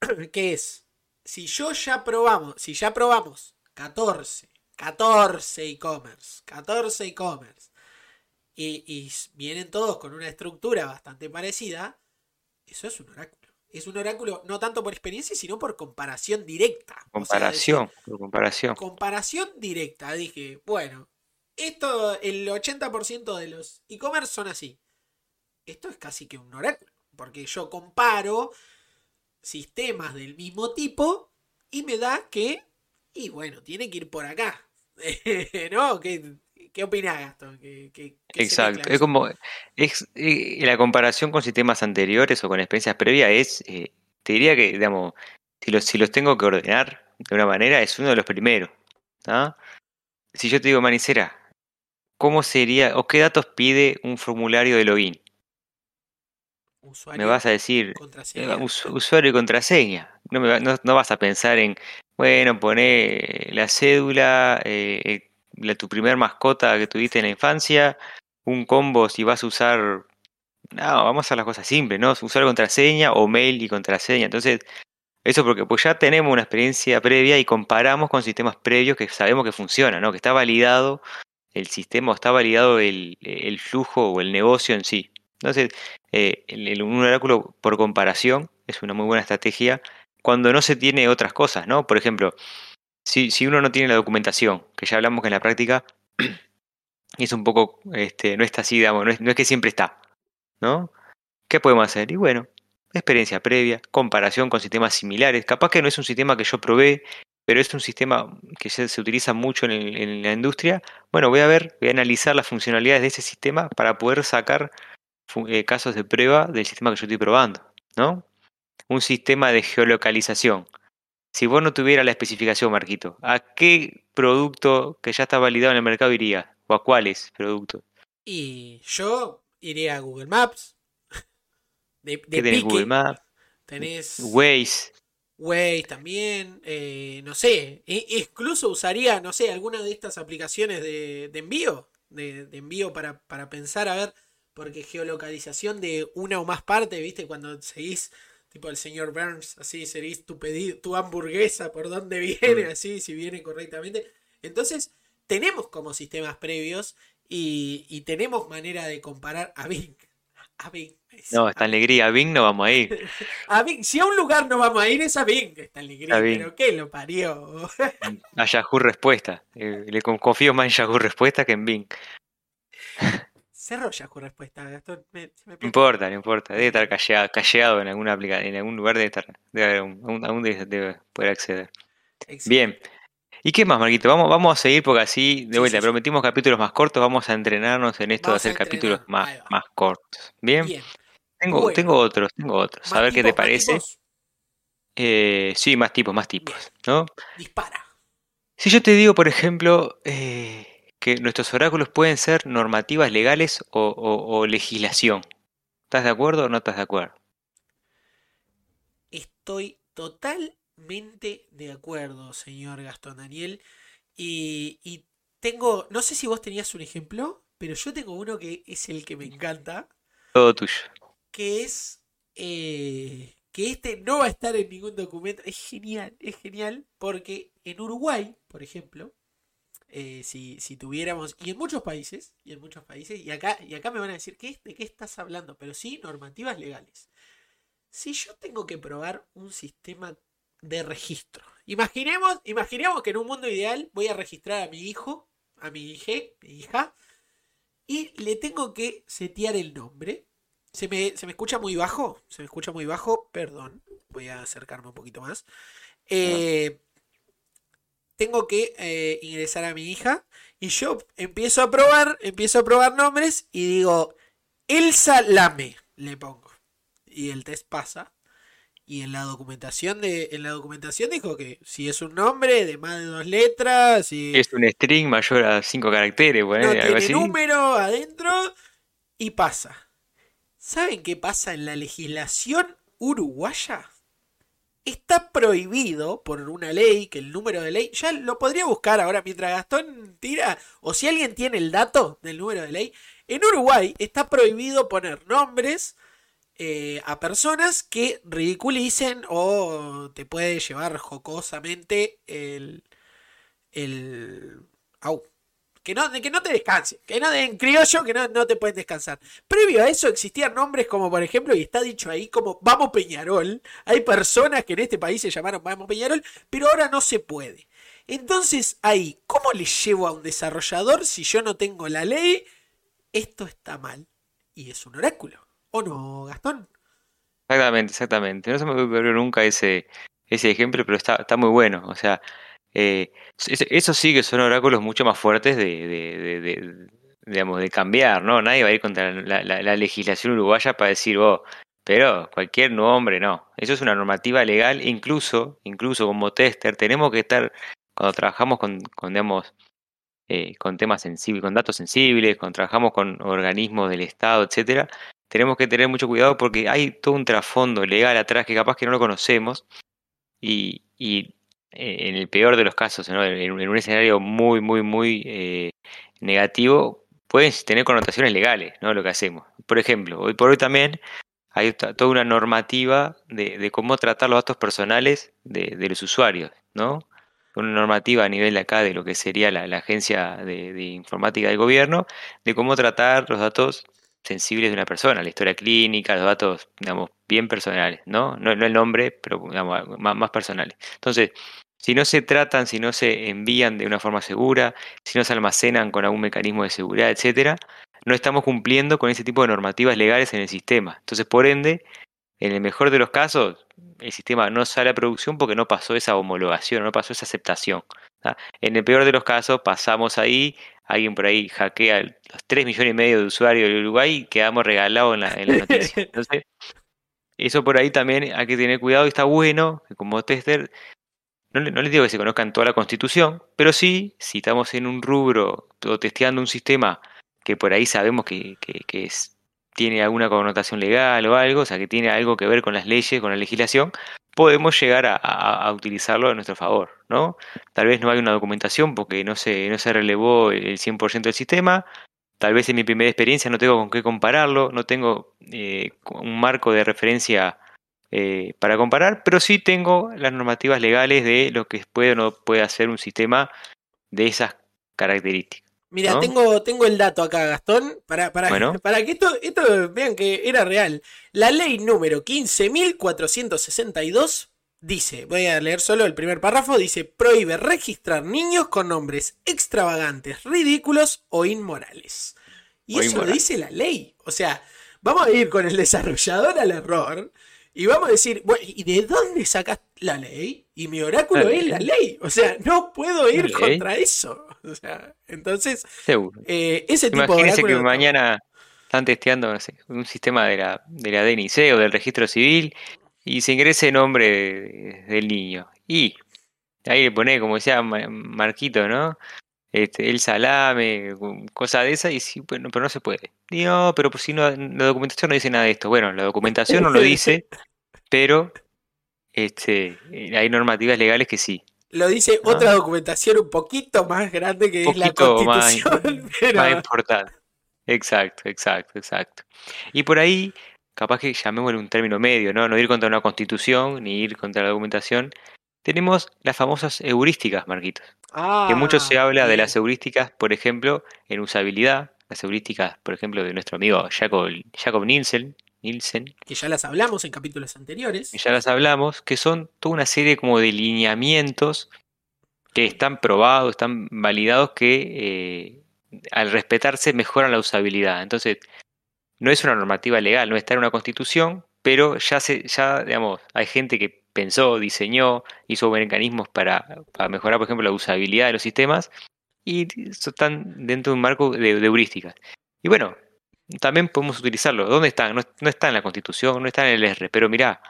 [SPEAKER 1] ¿qué es? Si yo ya probamos, si ya probamos 14 14 e-commerce. 14 e-commerce. Y, vienen todos con una estructura bastante parecida. Eso es un oráculo. Es un oráculo no tanto por experiencia, sino por comparación directa.
[SPEAKER 2] Comparación, por comparación.
[SPEAKER 1] Comparación directa. Dije, bueno, esto, el 80% de los e-commerce son así. Esto es casi que un oráculo. Porque yo comparo sistemas del mismo tipo y me da que y bueno, tiene que ir por acá. ¿No? ¿Qué, qué opinás, Gastón?
[SPEAKER 2] Exacto. Es como. Es, eh, la comparación con sistemas anteriores o con experiencias previas es. Eh, te diría que, digamos, si los, si los tengo que ordenar de una manera, es uno de los primeros. Si yo te digo, Manicera, ¿cómo sería o qué datos pide un formulario de login? me vas a decir eh, usuario y contraseña. No, me, no, vas a pensar en bueno, pone la cédula, eh, la, tu primer mascota que tuviste en la infancia, un combo si vas a usar... No, vamos a hacer las cosas simples, ¿no? Usar contraseña o mail y contraseña. Entonces, eso porque pues ya tenemos una experiencia previa y comparamos con sistemas previos que sabemos que funcionan, ¿no? Que está validado el sistema, está validado el, flujo o el negocio en sí. Entonces, eh, el, un oráculo por comparación es una muy buena estrategia cuando no se tiene otras cosas, ¿no? Por ejemplo, si, si uno no tiene la documentación, que ya hablamos que en la práctica es un poco, este, no está así, no es, no es que siempre está, ¿no? ¿Qué podemos hacer? Y bueno, experiencia previa, comparación con sistemas similares. Capaz que no es un sistema que yo probé, pero es un sistema que se, se utiliza mucho en, en, la industria. Bueno, voy a ver, voy a analizar las funcionalidades de ese sistema para poder sacar eh, casos de prueba del sistema que yo estoy probando, ¿no? un sistema de geolocalización. Si vos no tuvieras la especificación, Marquito, ¿a qué producto que ya está validado en el mercado iría? ¿O a cuáles productos?
[SPEAKER 1] Y yo iría a Google Maps.
[SPEAKER 2] De, ¿Qué tenés Google Maps?
[SPEAKER 1] Tenés.
[SPEAKER 2] Waze.
[SPEAKER 1] Waze también. Eh, no sé. E, incluso usaría, no sé, alguna de estas aplicaciones de, envío. De, de envío para, para pensar, a ver. Porque geolocalización de una o más partes, ¿viste? Cuando seguís tipo el señor Burns, así sería tu pedido, tu hamburguesa, por dónde viene, mm. así, si viene correctamente. Entonces, tenemos como sistemas previos y, tenemos manera de comparar a Bing. A Bing.
[SPEAKER 2] No, esta alegría, a Bing no vamos a ir.
[SPEAKER 1] a Bing, si a un lugar no vamos a ir es a Bing, esta alegría, pero ¿qué lo parió?
[SPEAKER 2] a Yahoo Respuesta. Eh, le confío más en Yahoo Respuesta que en Bing.
[SPEAKER 1] Cerró ya con respuesta, Gastón.
[SPEAKER 2] no importa, no importa. Debe estar calleado, en alguna aplicación, en algún lugar debe estar. Debe aún debe, poder acceder. Bien. ¿Y qué más, Marquito? Vamos, vamos a seguir porque así, de vuelta, prometimos capítulos más cortos, vamos a entrenarnos en esto de hacer capítulos más, más cortos. Bien. Tengo, tengo otros, tengo otros. A ver qué te parece. Eh, sí, más tipos, más tipos. ¿no?
[SPEAKER 1] Dispara.
[SPEAKER 2] Si yo te digo, por ejemplo, eh, que nuestros oráculos pueden ser normativas legales o, legislación. ¿Estás de acuerdo o no estás de acuerdo?
[SPEAKER 1] Estoy totalmente de acuerdo, señor Gastón Daniel. Y, tengo, no sé si vos tenías un ejemplo, pero yo tengo uno que es el que me encanta.
[SPEAKER 2] Todo tuyo.
[SPEAKER 1] Que es eh, que este no va a estar en ningún documento. Es genial, es genial, porque en Uruguay, por ejemplo, eh, si, tuviéramos, y en muchos países, y en muchos países, y acá, y acá me van a decir, ¿qué, ¿de qué estás hablando? Pero sí, normativas legales. Si yo tengo que probar un sistema de registro, imaginemos, imaginemos que en un mundo ideal voy a registrar a mi hijo, a mi hija, y le tengo que setear el nombre. ¿Se me, ¿Se me escucha muy bajo? ¿Se me escucha muy bajo? Perdón. Voy a acercarme un poquito más. Eh, tengo que eh, ingresar a mi hija y yo empiezo a probar, empiezo a probar nombres y digo, Elsa Lame, le pongo. Y el test pasa. Y en la documentación de, en la documentación dijo que si es un nombre de más de dos letras, si
[SPEAKER 2] es un string mayor a cinco caracteres, bueno,
[SPEAKER 1] no tiene número adentro y pasa. ¿Saben qué pasa en la legislación uruguaya? está prohibido por una ley, que el número de ley, ya lo podría buscar ahora mientras Gastón tira, o si alguien tiene el dato del número de ley, en Uruguay está prohibido poner nombres eh, a personas que ridiculicen o te puede llevar jocosamente el... el au, que no, que no te descanse, que no en criollo que no, no te pueden descansar. Previo a eso existían nombres como por ejemplo, y está dicho ahí como Vamos Peñarol. Hay personas que en este país se llamaron Vamos Peñarol, pero ahora no se puede. Entonces ahí, ¿cómo le llevo a un desarrollador si yo no tengo la ley? Esto está mal. Y es un oráculo. ¿O no, Gastón?
[SPEAKER 2] Exactamente, exactamente. No se me ocurrió nunca ese, ese ejemplo, pero está, está muy bueno. O sea, eh, eso sí que son oráculos mucho más fuertes de, digamos, de cambiar, ¿no? Nadie va a ir contra la, legislación uruguaya para decir, oh, pero cualquier nombre, no. Eso es una normativa legal, incluso, incluso como tester, tenemos que estar, cuando trabajamos con, con digamos, eh, con temas sensibles, con datos sensibles, cuando trabajamos con organismos del Estado, etcétera, tenemos que tener mucho cuidado porque hay todo un trasfondo legal atrás que capaz que no lo conocemos y, eh, en el peor de los casos, en, un escenario muy, muy, muy eh, negativo, pueden tener connotaciones legales, ¿no? Lo que hacemos. Por ejemplo, hoy por hoy también hay toda una normativa de, cómo tratar los datos personales de, los usuarios, ¿no? Una normativa a nivel de acá de lo que sería la, agencia de, informática del gobierno, de cómo tratar los datos sensibles de una persona, la historia clínica, los datos, digamos, bien personales, ¿no? No, el nombre, pero digamos, más, más personales. Entonces, si no se tratan, si no se envían de una forma segura, si no se almacenan con algún mecanismo de seguridad, etcétera, no estamos cumpliendo con ese tipo de normativas legales en el sistema. Entonces, por ende, en el mejor de los casos, el sistema no sale a producción porque no pasó esa homologación, no pasó esa aceptación. En el peor de los casos, pasamos ahí, alguien por ahí hackea los 3 millones y medio de usuarios de Uruguay y quedamos regalados en la, en la noticia. Entonces, eso por ahí también hay que tener cuidado y está bueno que como tester no, les digo que se conozcan toda la constitución, pero sí, si estamos en un rubro o testeando un sistema que por ahí sabemos que, tiene alguna connotación legal o algo, o sea, que tiene algo que ver con las leyes, con la legislación, podemos llegar a, utilizarlo a nuestro favor, ¿no? Tal vez no hay una documentación porque no se, no se relevó el 100% del sistema, tal vez en mi primera experiencia no tengo con qué compararlo, no tengo eh, un marco de referencia eh, para comparar, pero sí tengo las normativas legales de lo que puede o no puede hacer un sistema de esas características.
[SPEAKER 1] Mira, tengo, tengo el dato acá, Gastón, para, para, para que esto, esto vean que era real. La ley número 15.462 dice, voy a leer solo el primer párrafo, dice, prohíbe registrar niños con nombres extravagantes, ridículos o inmorales. Y eso lo dice la ley. O sea, vamos a ir con el desarrollador al error y vamos a decir, bueno, ¿y de dónde sacas la ley? Y mi oráculo es la ley. O sea, no puedo ir contra eso. O sea, entonces,
[SPEAKER 2] eh, ese tipo de que mañana están testeando un sistema de la, de la DNIC o del registro civil y se ingrese el nombre del niño. Y ahí le pone, como decía Marquito, ¿no? Este, el salame, cosa de esa, y sí, bueno, pero no se puede. no, pero pues si no, la documentación no dice nada de esto. Bueno, la documentación no lo dice, pero este, hay normativas legales que sí.
[SPEAKER 1] Lo dice otra documentación un poquito más grande que es la Constitución.
[SPEAKER 2] Más, importante. Exacto, exacto, exacto. Y por ahí, capaz que llamémosle un término medio, ¿no? No ir contra una constitución ni ir contra la documentación, tenemos las famosas heurísticas, Marquitos. que mucho se ah, habla de las heurísticas, por ejemplo, en usabilidad. Las heurísticas, por ejemplo, de nuestro amigo Jacob, Jacob Nielsen, Nielsen.
[SPEAKER 1] Que ya las hablamos en capítulos anteriores.
[SPEAKER 2] Que ya las hablamos, que son toda una serie como de lineamientos que están probados, están validados, que eh, al respetarse mejoran la usabilidad. Entonces, no es una normativa legal, no está en una constitución, pero ya se, ya, digamos, hay gente que pensó, diseñó, hizo mecanismos para, para mejorar, por ejemplo, la usabilidad de los sistemas y están dentro de un marco de, heurísticas. Y bueno, también podemos utilizarlo. ¿Dónde están? No, está en la Constitución, no está en el R, pero mirá,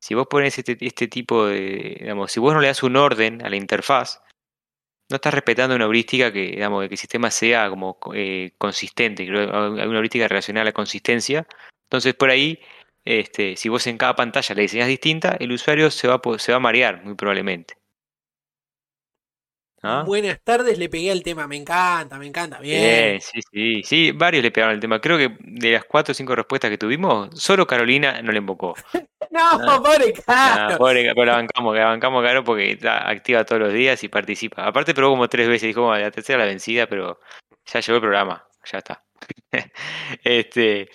[SPEAKER 2] si vos pones este, este tipo de, digamos, si vos no le das un orden a la interfaz, no estás respetando una heurística que, digamos, que el sistema sea como eh, consistente, hay una heurística relacionada a la consistencia. Entonces, por ahí este, si vos en cada pantalla le diseñas distinta, el usuario se va, se va a marear muy probablemente.
[SPEAKER 1] ¿Ah? Buenas tardes, le pegué al tema, me encanta, me encanta, bien.
[SPEAKER 2] sí, sí, sí, varios le pegaron el tema. Creo que de las cuatro o cinco respuestas que tuvimos, solo Carolina no le invocó.
[SPEAKER 1] no, ah. pobre Caro.
[SPEAKER 2] pobre, pero la bancamos, la bancamos Caro porque está activa todos los días y participa. Aparte probó como tres veces, dijo, la tercera la vencida, pero ya llegó el programa, ya está. este,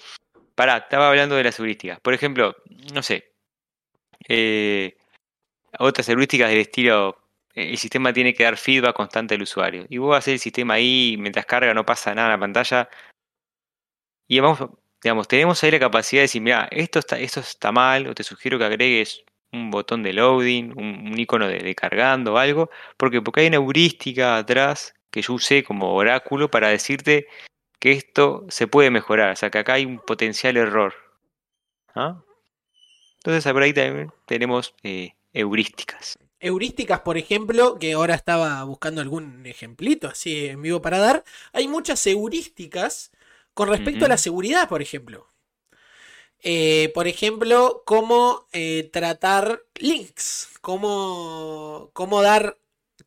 [SPEAKER 2] Pará, estaba hablando de las heurísticas. Por ejemplo, no sé. Eh, otras heurísticas del estilo. El sistema tiene que dar feedback constante al usuario. Y vos haces el sistema ahí, mientras carga no pasa nada en la pantalla. Y vamos, digamos, tenemos ahí la capacidad de decir, mira, esto está, esto está mal, o te sugiero que agregues un botón de loading, un, icono de, de, cargando o algo. porque Porque hay una heurística atrás que yo usé como oráculo para decirte que esto se puede mejorar, o sea que acá hay un potencial error. ¿ah? Entonces por ahí también tenemos eh, heurísticas.
[SPEAKER 1] Heurísticas, por ejemplo, que ahora estaba buscando algún ejemplito así en vivo para dar. Hay muchas heurísticas con respecto a la seguridad, por ejemplo. Eh, por ejemplo, cómo eh, tratar links, cómo, cómo dar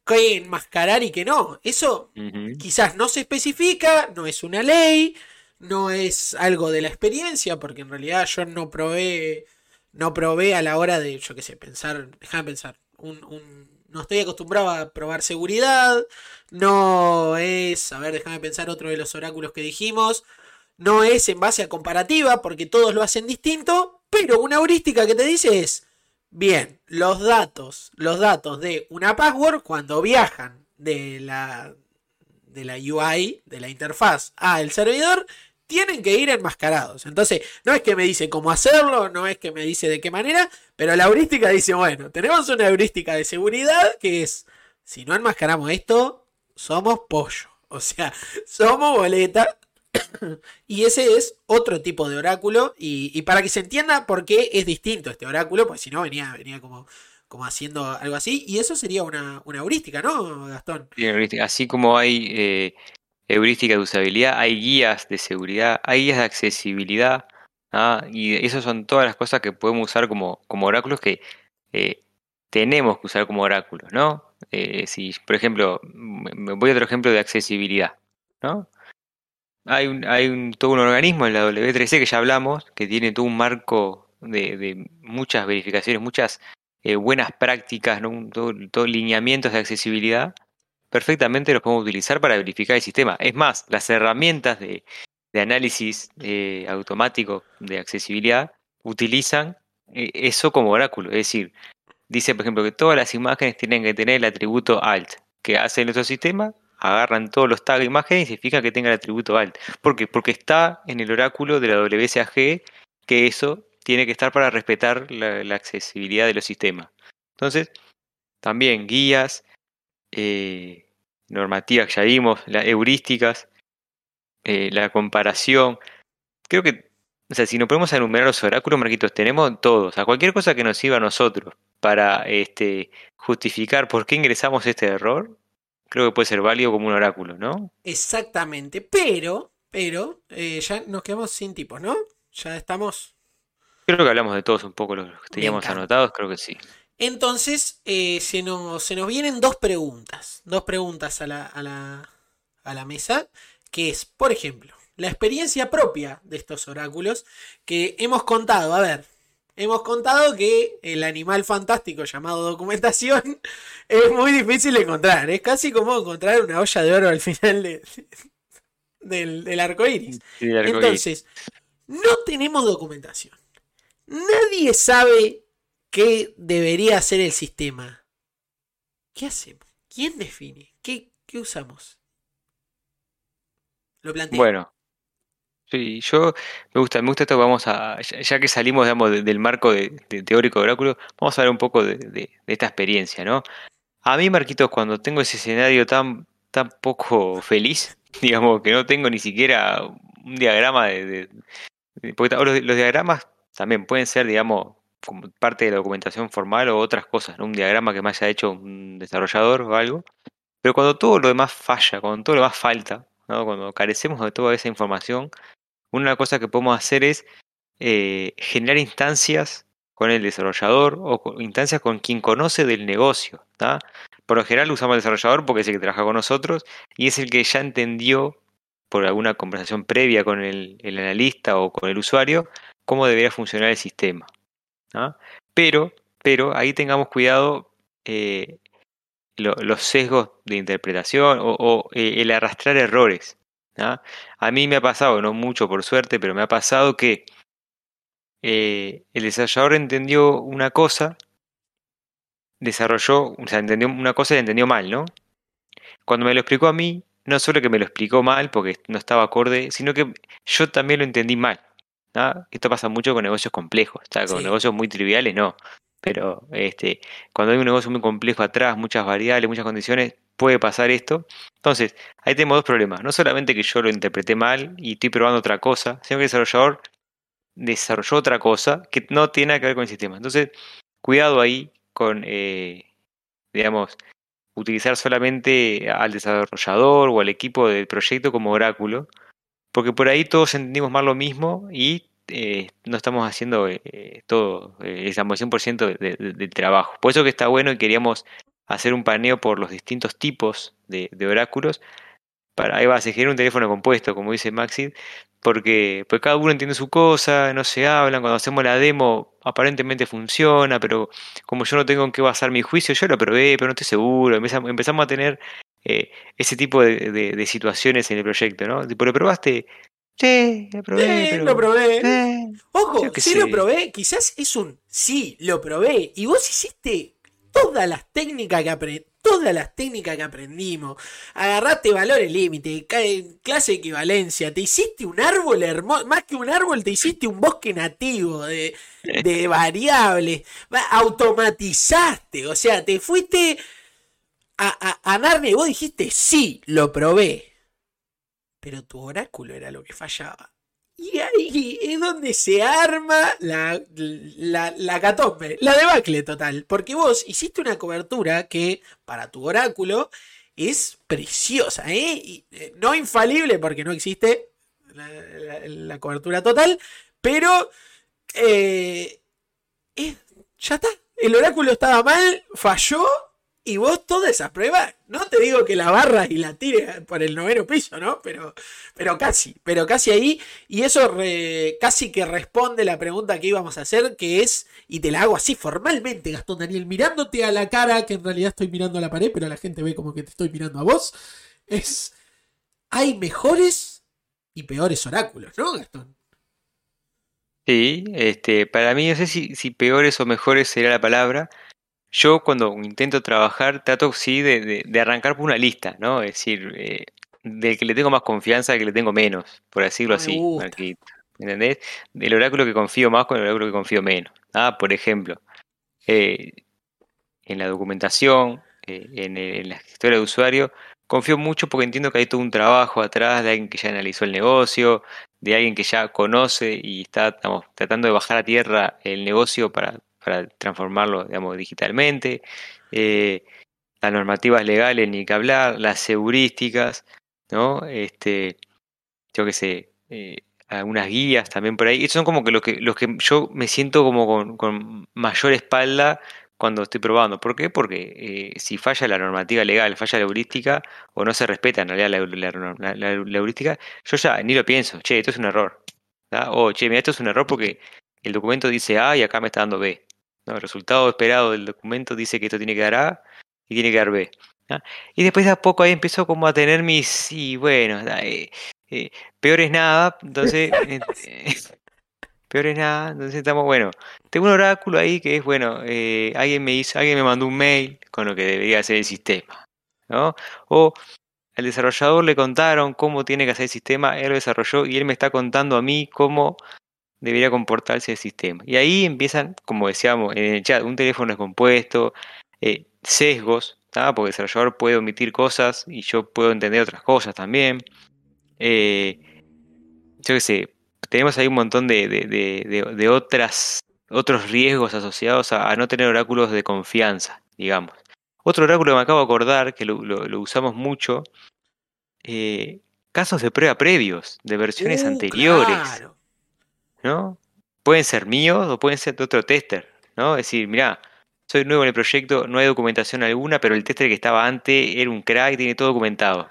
[SPEAKER 1] qué enmascarar y qué no. Eso quizás no se especifica, no es una ley, no es algo de la experiencia, porque en realidad yo no probé, no probé a la hora de, yo qué sé, pensar, déjame pensar, no estoy acostumbrado a probar seguridad, no es, a ver, déjame pensar otro de los oráculos que dijimos, no es en base a comparativa, porque todos lo hacen distinto, pero una heurística que te dice es, Bien, los datos, los datos de una password cuando viajan de la, de la UI, de la interfaz al servidor, tienen que ir enmascarados. Entonces, no es que me dice cómo hacerlo, no es que me dice de qué manera, pero la heurística dice, bueno, tenemos una heurística de seguridad que es, si no enmascaramos esto, somos pollo. O sea, somos boleta, y ese es otro tipo de oráculo. Y, para que se entienda por qué es distinto este oráculo, pues si no venía, venía como, como haciendo algo así. Y eso sería una, heurística, ¿no, Gastón?
[SPEAKER 2] Así como hay eh, heurística de usabilidad, hay guías de seguridad, hay guías de accesibilidad. ¿ah? Y esas son todas las cosas que podemos usar como, como oráculos que eh, tenemos que usar como oráculos, ¿no? Eh, si, por ejemplo, voy a otro ejemplo de accesibilidad, ¿no? Hay, hay todo un organismo en la W3C que ya hablamos, que tiene todo un marco de, muchas verificaciones, muchas eh, buenas prácticas, ¿no? todos lineamientos de accesibilidad, perfectamente los podemos utilizar para verificar el sistema. Es más, las herramientas de, análisis automático de accesibilidad utilizan eh, eso como oráculo. Es decir, dice, por ejemplo, que todas las imágenes tienen que tener el atributo alt que hace nuestro sistema agarran todos los tags de imagen y se fijan que tenga el atributo alt. ¿Por qué? Porque está en el oráculo de la WSAG que eso tiene que estar para respetar la, accesibilidad de los sistemas. Entonces, también guías, eh, normativas que ya vimos, las heurísticas, eh, la comparación. Creo que, o sea, si nos ponemos a enumerar los oráculos, Marquitos, tenemos todos. A cualquier cosa que nos sirva a nosotros para este, justificar por qué ingresamos este error, creo que puede ser válido como un oráculo, ¿no?
[SPEAKER 1] Exactamente, pero, pero, eh, ya nos quedamos sin tipos, ¿no? Ya estamos...
[SPEAKER 2] Creo que hablamos de todos un poco los que teníamos anotados, creo que sí.
[SPEAKER 1] Entonces, eh, se, nos, se nos vienen dos preguntas, dos preguntas a la, a, la, a la mesa, que es, por ejemplo, la experiencia propia de estos oráculos que hemos contado, a ver, hemos contado que el animal fantástico llamado documentación es muy difícil de encontrar. Es casi como encontrar una olla de oro al final del, arco iris. Entonces, no tenemos documentación. Nadie sabe qué debería hacer el sistema. ¿Qué hacemos? ¿Quién define? ¿Qué, qué usamos?
[SPEAKER 2] Lo planteo. Bueno, Sí, yo me gusta, me gusta esto, vamos a, ya que salimos, digamos, del marco de, teórico de oráculo, vamos a hablar un poco de, esta experiencia, ¿no? A mí, Marquitos, cuando tengo ese escenario tan, tan poco feliz, digamos, que no tengo ni siquiera un diagrama de... porque los, los, diagramas también pueden ser, digamos, como parte de la documentación formal o otras cosas. Un diagrama que me haya hecho un desarrollador o algo. Pero cuando todo lo demás falla, cuando todo lo demás falta, cuando carecemos de toda esa información, una cosa que podemos hacer es eh, generar instancias con el desarrollador o instancias con quien conoce del negocio. Por lo general usamos el desarrollador porque es el que trabaja con nosotros y es el que ya entendió por alguna conversación previa con el, analista o con el usuario cómo debería funcionar el sistema. Pero, pero ahí tengamos cuidado eh, los sesgos de interpretación o, eh, el arrastrar errores. A mí me ha pasado, no mucho por suerte, pero me ha pasado que eh, el desarrollador entendió una cosa, desarrolló, o sea, entendió una cosa y entendió mal, ¿no? Cuando me lo explicó a mí, no solo que me lo explicó mal porque no estaba acorde, sino que yo también lo entendí mal. Esto pasa mucho con negocios complejos, con negocios muy triviales no. Pero este, cuando hay un negocio muy complejo atrás, muchas variables, muchas condiciones, puede pasar esto. Entonces, ahí tenemos dos problemas. No solamente que yo lo interpreté mal y estoy probando otra cosa, sino que el desarrollador desarrolló otra cosa que no tiene nada que ver con el sistema. Entonces, cuidado ahí con, eh, digamos, utilizar solamente al desarrollador o al equipo del proyecto como oráculo, porque por ahí todos entendimos mal lo mismo y eh, no estamos haciendo eh, todo, eh, estamos 100% del trabajo. Por eso que está bueno y queríamos hacer un paneo por los distintos tipos de, oráculos. Para, ahí va, a seguir un teléfono compuesto, como dice Maxi, porque pues cada uno entiende su cosa, no se hablan, cuando hacemos la demo aparentemente funciona, pero como yo no tengo en qué basar mi juicio, yo lo probé, pero no estoy seguro, empezamos, a tener eh, ese tipo de, situaciones en el proyecto, ¿no? Tipo, ¿lo probaste? Sí, lo probé.
[SPEAKER 1] lo probé. Ojo, sí lo probé, quizás es un sí, lo probé, y vos hiciste todas las técnicas que todas las técnicas que aprendimos, agarraste valores límite, clase de equivalencia, te hiciste un árbol hermoso, más que un árbol, te hiciste un bosque nativo de, de variables, automatizaste, o sea, te fuiste a, a, a vos dijiste, sí, lo probé, pero tu oráculo era lo que fallaba. Y ahí es donde se arma la, la, la catombe, la debacle total. Porque vos hiciste una cobertura que, para tu oráculo, es preciosa, ¿eh? eh no infalible porque no existe la, cobertura total, pero eh, ya está. El oráculo estaba mal, falló y vos toda esa prueba, no te digo que la barras y la tires por el noveno piso, ¿no? Pero, pero casi, pero casi ahí. Y eso casi que responde la pregunta que íbamos a hacer, que es, y te la hago así formalmente, Gastón Daniel, mirándote a la cara, que en realidad estoy mirando a la pared, pero la gente ve como que te estoy mirando a vos. Es, hay mejores y peores oráculos, ¿no, Gastón?
[SPEAKER 2] Sí, este, para mí no sé si, si peores o mejores sería la palabra yo cuando intento trabajar trato sí de, de, arrancar por una lista, ¿no? Es decir, eh, del que le tengo más confianza, del que le tengo menos, por decirlo así, Marquito. ¿Entendés? Del oráculo que confío más con el oráculo que confío menos. Ah, por ejemplo, eh, en la documentación, eh, en, en, la historia de usuario, confío mucho porque entiendo que hay todo un trabajo atrás de alguien que ya analizó el negocio, de alguien que ya conoce y está estamos, tratando de bajar a tierra el negocio para para transformarlo, digamos, digitalmente, eh, las normativas legales ni que hablar, las heurísticas, ¿no? Este, yo qué sé, eh, algunas guías también por ahí. Estos son como que los que, los que yo me siento como con, mayor espalda cuando estoy probando. ¿Por qué? Porque eh, si falla la normativa legal, falla la heurística o no se respeta en realidad la, heurística, yo ya ni lo pienso, che, esto es un error. O che, mira, esto es un error porque el documento dice A y acá me está dando B. ¿no? El resultado esperado del documento dice que esto tiene que dar A y tiene que dar B. Y después de a poco ahí empezó como a tener mis, y bueno, eh, eh, peor es nada, entonces, eh, peor es nada, entonces estamos, bueno, tengo un oráculo ahí que es, bueno, alguien me hizo, alguien me mandó un mail con lo que debería hacer el sistema, ¿no? O al desarrollador le contaron cómo tiene que hacer el sistema, él lo desarrolló y él me está contando a mí cómo debería comportarse el sistema. Y ahí empiezan, como decíamos en el chat, un teléfono descompuesto, sesgos, porque el desarrollador puede omitir cosas y yo puedo entender otras cosas también. Eh, yo qué sé, tenemos ahí un montón de, otras, otros riesgos asociados a, no tener oráculos de confianza, digamos. Otro oráculo que me acabo de acordar, que lo, usamos mucho, eh, casos de prueba previos, de versiones uh, anteriores. ¿No? Pueden ser míos o pueden ser de otro tester, ¿no? Es decir, mira, soy nuevo en el proyecto, no hay documentación alguna, pero el tester que estaba antes era un crack, tiene todo documentado.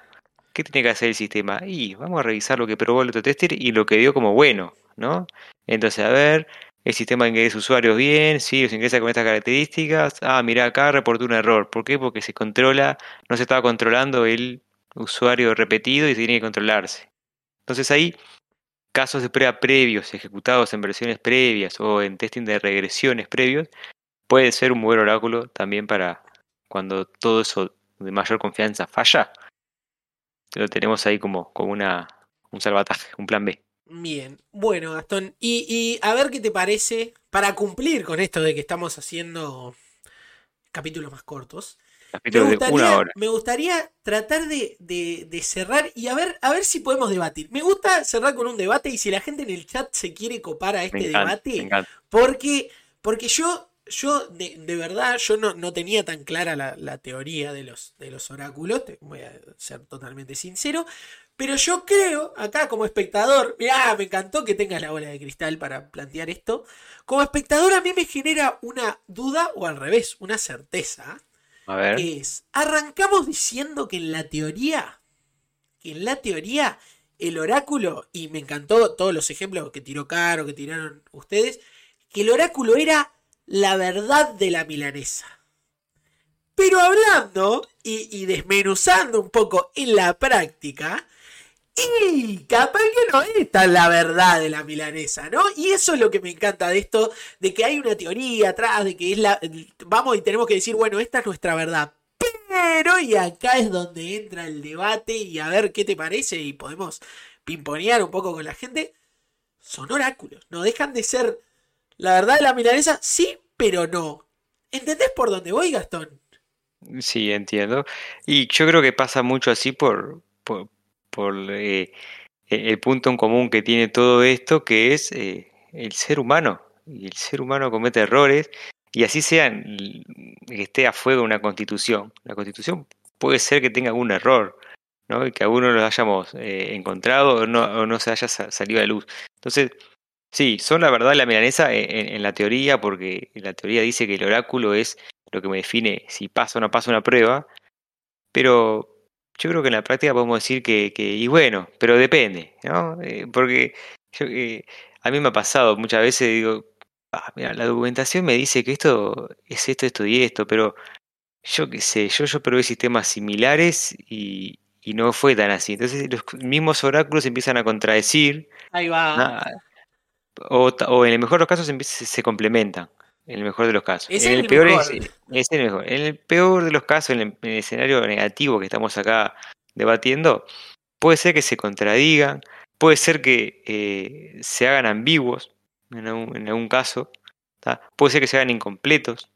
[SPEAKER 2] ¿Qué tiene que hacer el sistema? Y vamos a revisar lo que probó el otro tester y lo que dio como bueno, ¿no? Entonces, a ver, el sistema ingresa usuarios bien, sí, los ingresa con estas características. Ah, mira acá, reportó un error. ¿Por qué? Porque se controla, no se estaba controlando el usuario repetido y se tiene que controlarse. Entonces ahí, casos de prueba previos, ejecutados en versiones previas o en testing de regresiones previos, puede ser un buen oráculo también para cuando todo eso de mayor confianza falla. Lo tenemos ahí como, como una, un salvataje, un plan B.
[SPEAKER 1] Bien, bueno Gastón, y, a ver qué te parece para cumplir con esto de que estamos haciendo capítulos más cortos.
[SPEAKER 2] Capítulos de una hora.
[SPEAKER 1] Me gustaría tratar de, de, cerrar y a ver, a ver si podemos debatir. Me gusta cerrar con un debate y si la gente en el chat se quiere copar a este debate, porque, porque yo yo, de, de, verdad, yo no, no, tenía tan clara la, la, teoría de los, de los oráculos, voy a ser totalmente sincero, pero yo creo, acá como espectador, mirá, me encantó que tengas la bola de cristal para plantear esto, como espectador a mí me genera una duda o al revés, una certeza, es, arrancamos diciendo que en la teoría, que en la teoría el oráculo, y me encantó todos los ejemplos que tiró Caro, que tiraron ustedes, que el oráculo era la verdad de la milanesa. Pero hablando y, desmenuzando un poco en la práctica, y capaz que no es tan la verdad de la milanesa, ¿no? Y eso es lo que me encanta de esto, de que hay una teoría atrás, de que es la... Vamos y tenemos que decir, bueno, esta es nuestra verdad. Pero, y acá es donde entra el debate y a ver qué te parece y podemos pimponear un poco con la gente. Son oráculos, no dejan de ser la verdad de la milanesa, sí, pero no. ¿Entendés por dónde voy, Gastón?
[SPEAKER 2] Sí, entiendo. Y yo creo que pasa mucho así por, por, eh, el punto en común que tiene todo esto, que es eh, el ser humano. Y el ser humano comete errores, y así sean que esté a fuego una constitución. La constitución puede ser que tenga algún error, ¿no? Y que alguno lo hayamos eh, encontrado o no, se haya salido a luz. Entonces, Sí, son la verdad la milanesa en, la teoría, porque la teoría dice que el oráculo es lo que me define si pasa o no pasa una prueba, pero yo creo que en la práctica podemos decir que, que y bueno, pero depende, ¿no? Eh, porque yo, eh, a mí me ha pasado muchas veces, digo, ah, mira, la documentación me dice que esto es esto, esto y esto, pero yo qué sé, yo, yo probé sistemas similares y, y no fue tan así. Entonces los mismos oráculos empiezan a contradecir.
[SPEAKER 1] Ahí va.
[SPEAKER 2] O, en el mejor de los casos se, complementan. En el mejor de los casos. en el, peor Es, el mejor. En el peor de los casos, en el, escenario negativo que estamos acá debatiendo, puede ser que se contradigan, puede ser que eh, se hagan ambiguos en algún, caso, puede ser que se hagan incompletos,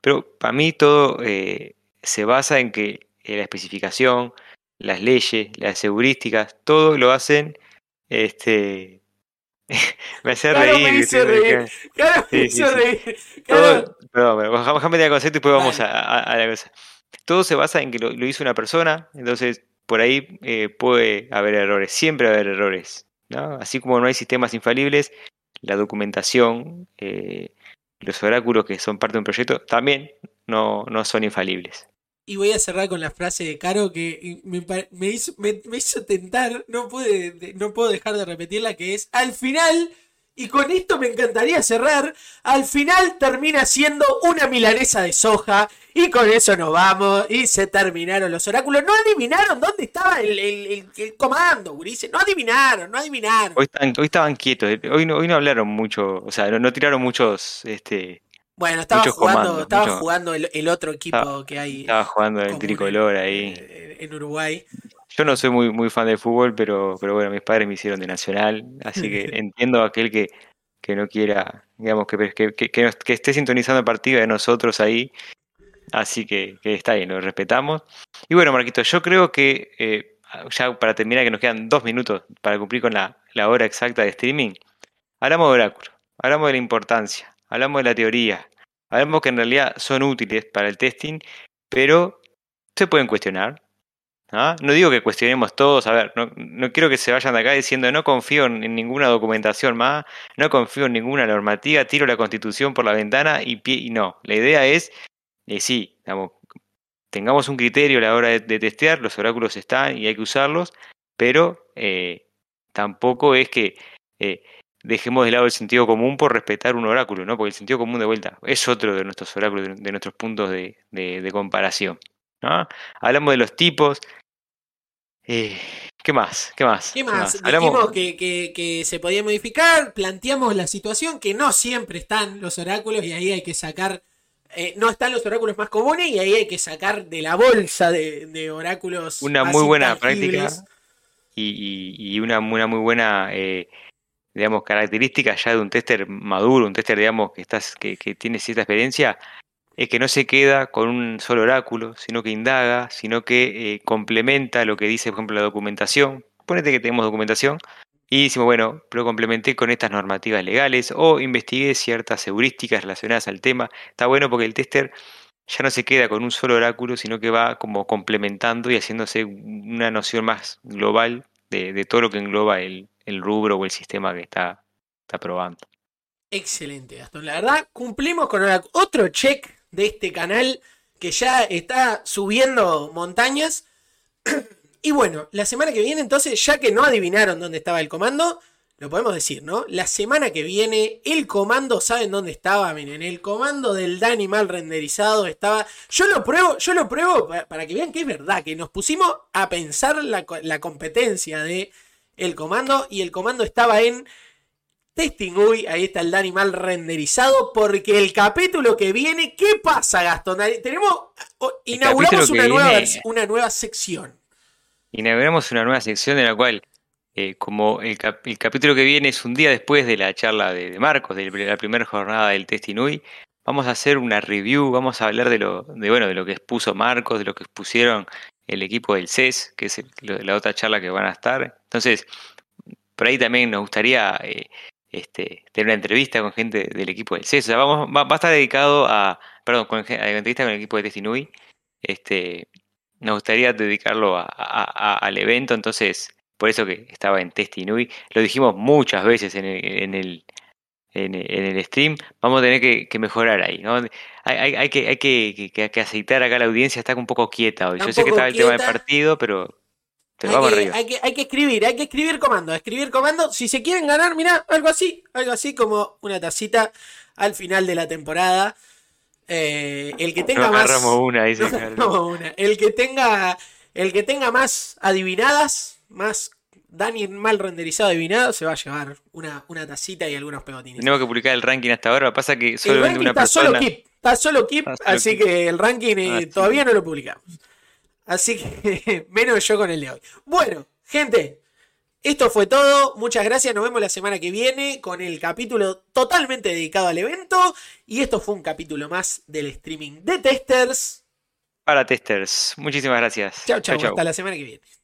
[SPEAKER 2] pero para mí todo eh, se basa en que eh, la especificación, las leyes, las heurísticas, todo lo hacen este, me hace reír.
[SPEAKER 1] Me hizo reír. Claro, me hizo reír. Claro.
[SPEAKER 2] Perdón, déjame tener concepto y después vamos a, la cosa. Todo se basa en que lo, hizo una persona, entonces por ahí eh, puede haber errores, siempre a haber errores. ¿no? Así como no hay sistemas infalibles, la documentación, eh, los oráculos que son parte de un proyecto, también no, no son infalibles.
[SPEAKER 1] Y voy a cerrar con la frase de Caro que me, hizo, tentar, no, pude, no puedo dejar de repetirla, que es, al final Y con esto me encantaría cerrar. Al final termina siendo una milanesa de soja. Y con eso nos vamos. Y se terminaron los oráculos. No adivinaron dónde estaba el, comando, Gurice. No adivinaron, no adivinaron.
[SPEAKER 2] Hoy, estaban quietos. Hoy no, hoy no hablaron mucho. O sea, no, tiraron muchos. Este,
[SPEAKER 1] bueno, estaba jugando, estaba jugando el, otro equipo que hay.
[SPEAKER 2] Estaba jugando el tricolor ahí.
[SPEAKER 1] En Uruguay.
[SPEAKER 2] Yo no soy muy, muy fan de fútbol, pero, pero bueno, mis padres me hicieron de nacional, así que entiendo a aquel que, que no quiera, digamos, que, que, que, esté sintonizando el partido de nosotros ahí. Así que, está bien, lo respetamos. Y bueno, Marquito, yo creo que eh, ya para terminar, que nos quedan dos minutos para cumplir con la, la hora exacta de streaming, hablamos de oráculo, hablamos de la importancia, hablamos de la teoría, hablamos que en realidad son útiles para el testing, pero se pueden cuestionar, ¿Ah? ¿no? digo que cuestionemos todos, a ver, no, quiero que se vayan de acá diciendo no confío en, ninguna documentación más, no confío en ninguna normativa, tiro la constitución por la ventana y, y no. La idea es, eh, sí, tengamos un criterio a la hora de, testear, los oráculos están y hay que usarlos, pero eh, tampoco es que eh, dejemos de lado el sentido común por respetar un oráculo, ¿no? Porque el sentido común de vuelta es otro de nuestros oráculos, de, nuestros puntos de, de comparación. ¿no? Hablamos de los tipos, eh, ¿Qué más? ¿Qué más?
[SPEAKER 1] ¿Qué más? Dijimos que, se podía modificar, planteamos la situación que no siempre están los oráculos y ahí hay que sacar, eh, no están los oráculos más comunes y ahí hay que sacar de la bolsa de, oráculos.
[SPEAKER 2] Una muy buena práctica y, una, muy buena, eh, digamos, característica ya de un tester maduro, un tester, digamos, que, estás, que, que tiene cierta experiencia, es que no se queda con un solo oráculo, sino que indaga, sino que eh, complementa lo que dice, por ejemplo, la documentación. Ponete que tenemos documentación y decimos, bueno, lo complementé con estas normativas legales o investigué ciertas heurísticas relacionadas al tema. Está bueno porque el tester ya no se queda con un solo oráculo, sino que va como complementando y haciéndose una noción más global de, todo lo que engloba el, el, rubro o el sistema que está, está probando.
[SPEAKER 1] Excelente, Gastón. La verdad, cumplimos con otro check de este canal que ya está subiendo montañas. y bueno, la semana que viene entonces, ya que no adivinaron dónde estaba el comando, lo podemos decir, ¿no? La semana que viene, el comando, ¿saben dónde estaba? Miren, el comando del Dani mal renderizado estaba. Yo lo pruebo, yo lo pruebo para que vean que es verdad, que nos pusimos a pensar la, la competencia de el comando y el comando estaba en Testing Uy, ahí está el Dani mal renderizado, porque el capítulo que viene, ¿qué pasa, Gastón? Tenemos, inauguramos una nueva, una nueva sección.
[SPEAKER 2] Inauguramos una nueva sección en la cual, eh, como el, capítulo que viene es un día después de la charla de, Marcos, de la primera jornada del Testing Uy, vamos a hacer una review, vamos a hablar de lo, de, bueno, de lo que expuso Marcos, de lo que expusieron el equipo del CES, que es la otra charla que van a estar. Entonces, por ahí también nos gustaría eh, este, tener una entrevista con gente del equipo del CES. O sea, vamos, va, a estar dedicado a, perdón, con, la entrevista con el equipo de Testinui. Este, nos gustaría dedicarlo al evento, entonces, por eso que estaba en Testinui. Lo dijimos muchas veces en el, en, el stream. Vamos a tener que, mejorar ahí. ¿no? Hay, hay, que, hay que, que, aceitar acá la audiencia, está un poco quieta hoy. Yo sé que estaba el tema del partido, pero
[SPEAKER 1] hay, que, hay, que, escribir, hay que escribir comando, escribir comando. Si se quieren ganar, mira, algo así, algo así como una tacita al final de la temporada. Eh, el que tenga más.
[SPEAKER 2] Una, dice
[SPEAKER 1] El que tenga. El que tenga más adivinadas, más Dani mal renderizado adivinado, se va a llevar una, una tacita y algunos pegotines.
[SPEAKER 2] Tenemos que publicar el ranking hasta ahora. Pasa que solamente una
[SPEAKER 1] está Solo Keep, está solo Keep, así que el ranking eh, ah, todavía no lo publicamos. Así que menos yo con el de hoy. Bueno, gente, esto fue todo. Muchas gracias. Nos vemos la semana que viene con el capítulo totalmente dedicado al evento. Y esto fue un capítulo más del streaming de testers.
[SPEAKER 2] Para testers. Muchísimas gracias.
[SPEAKER 1] Chao, chao. Hasta la semana que viene.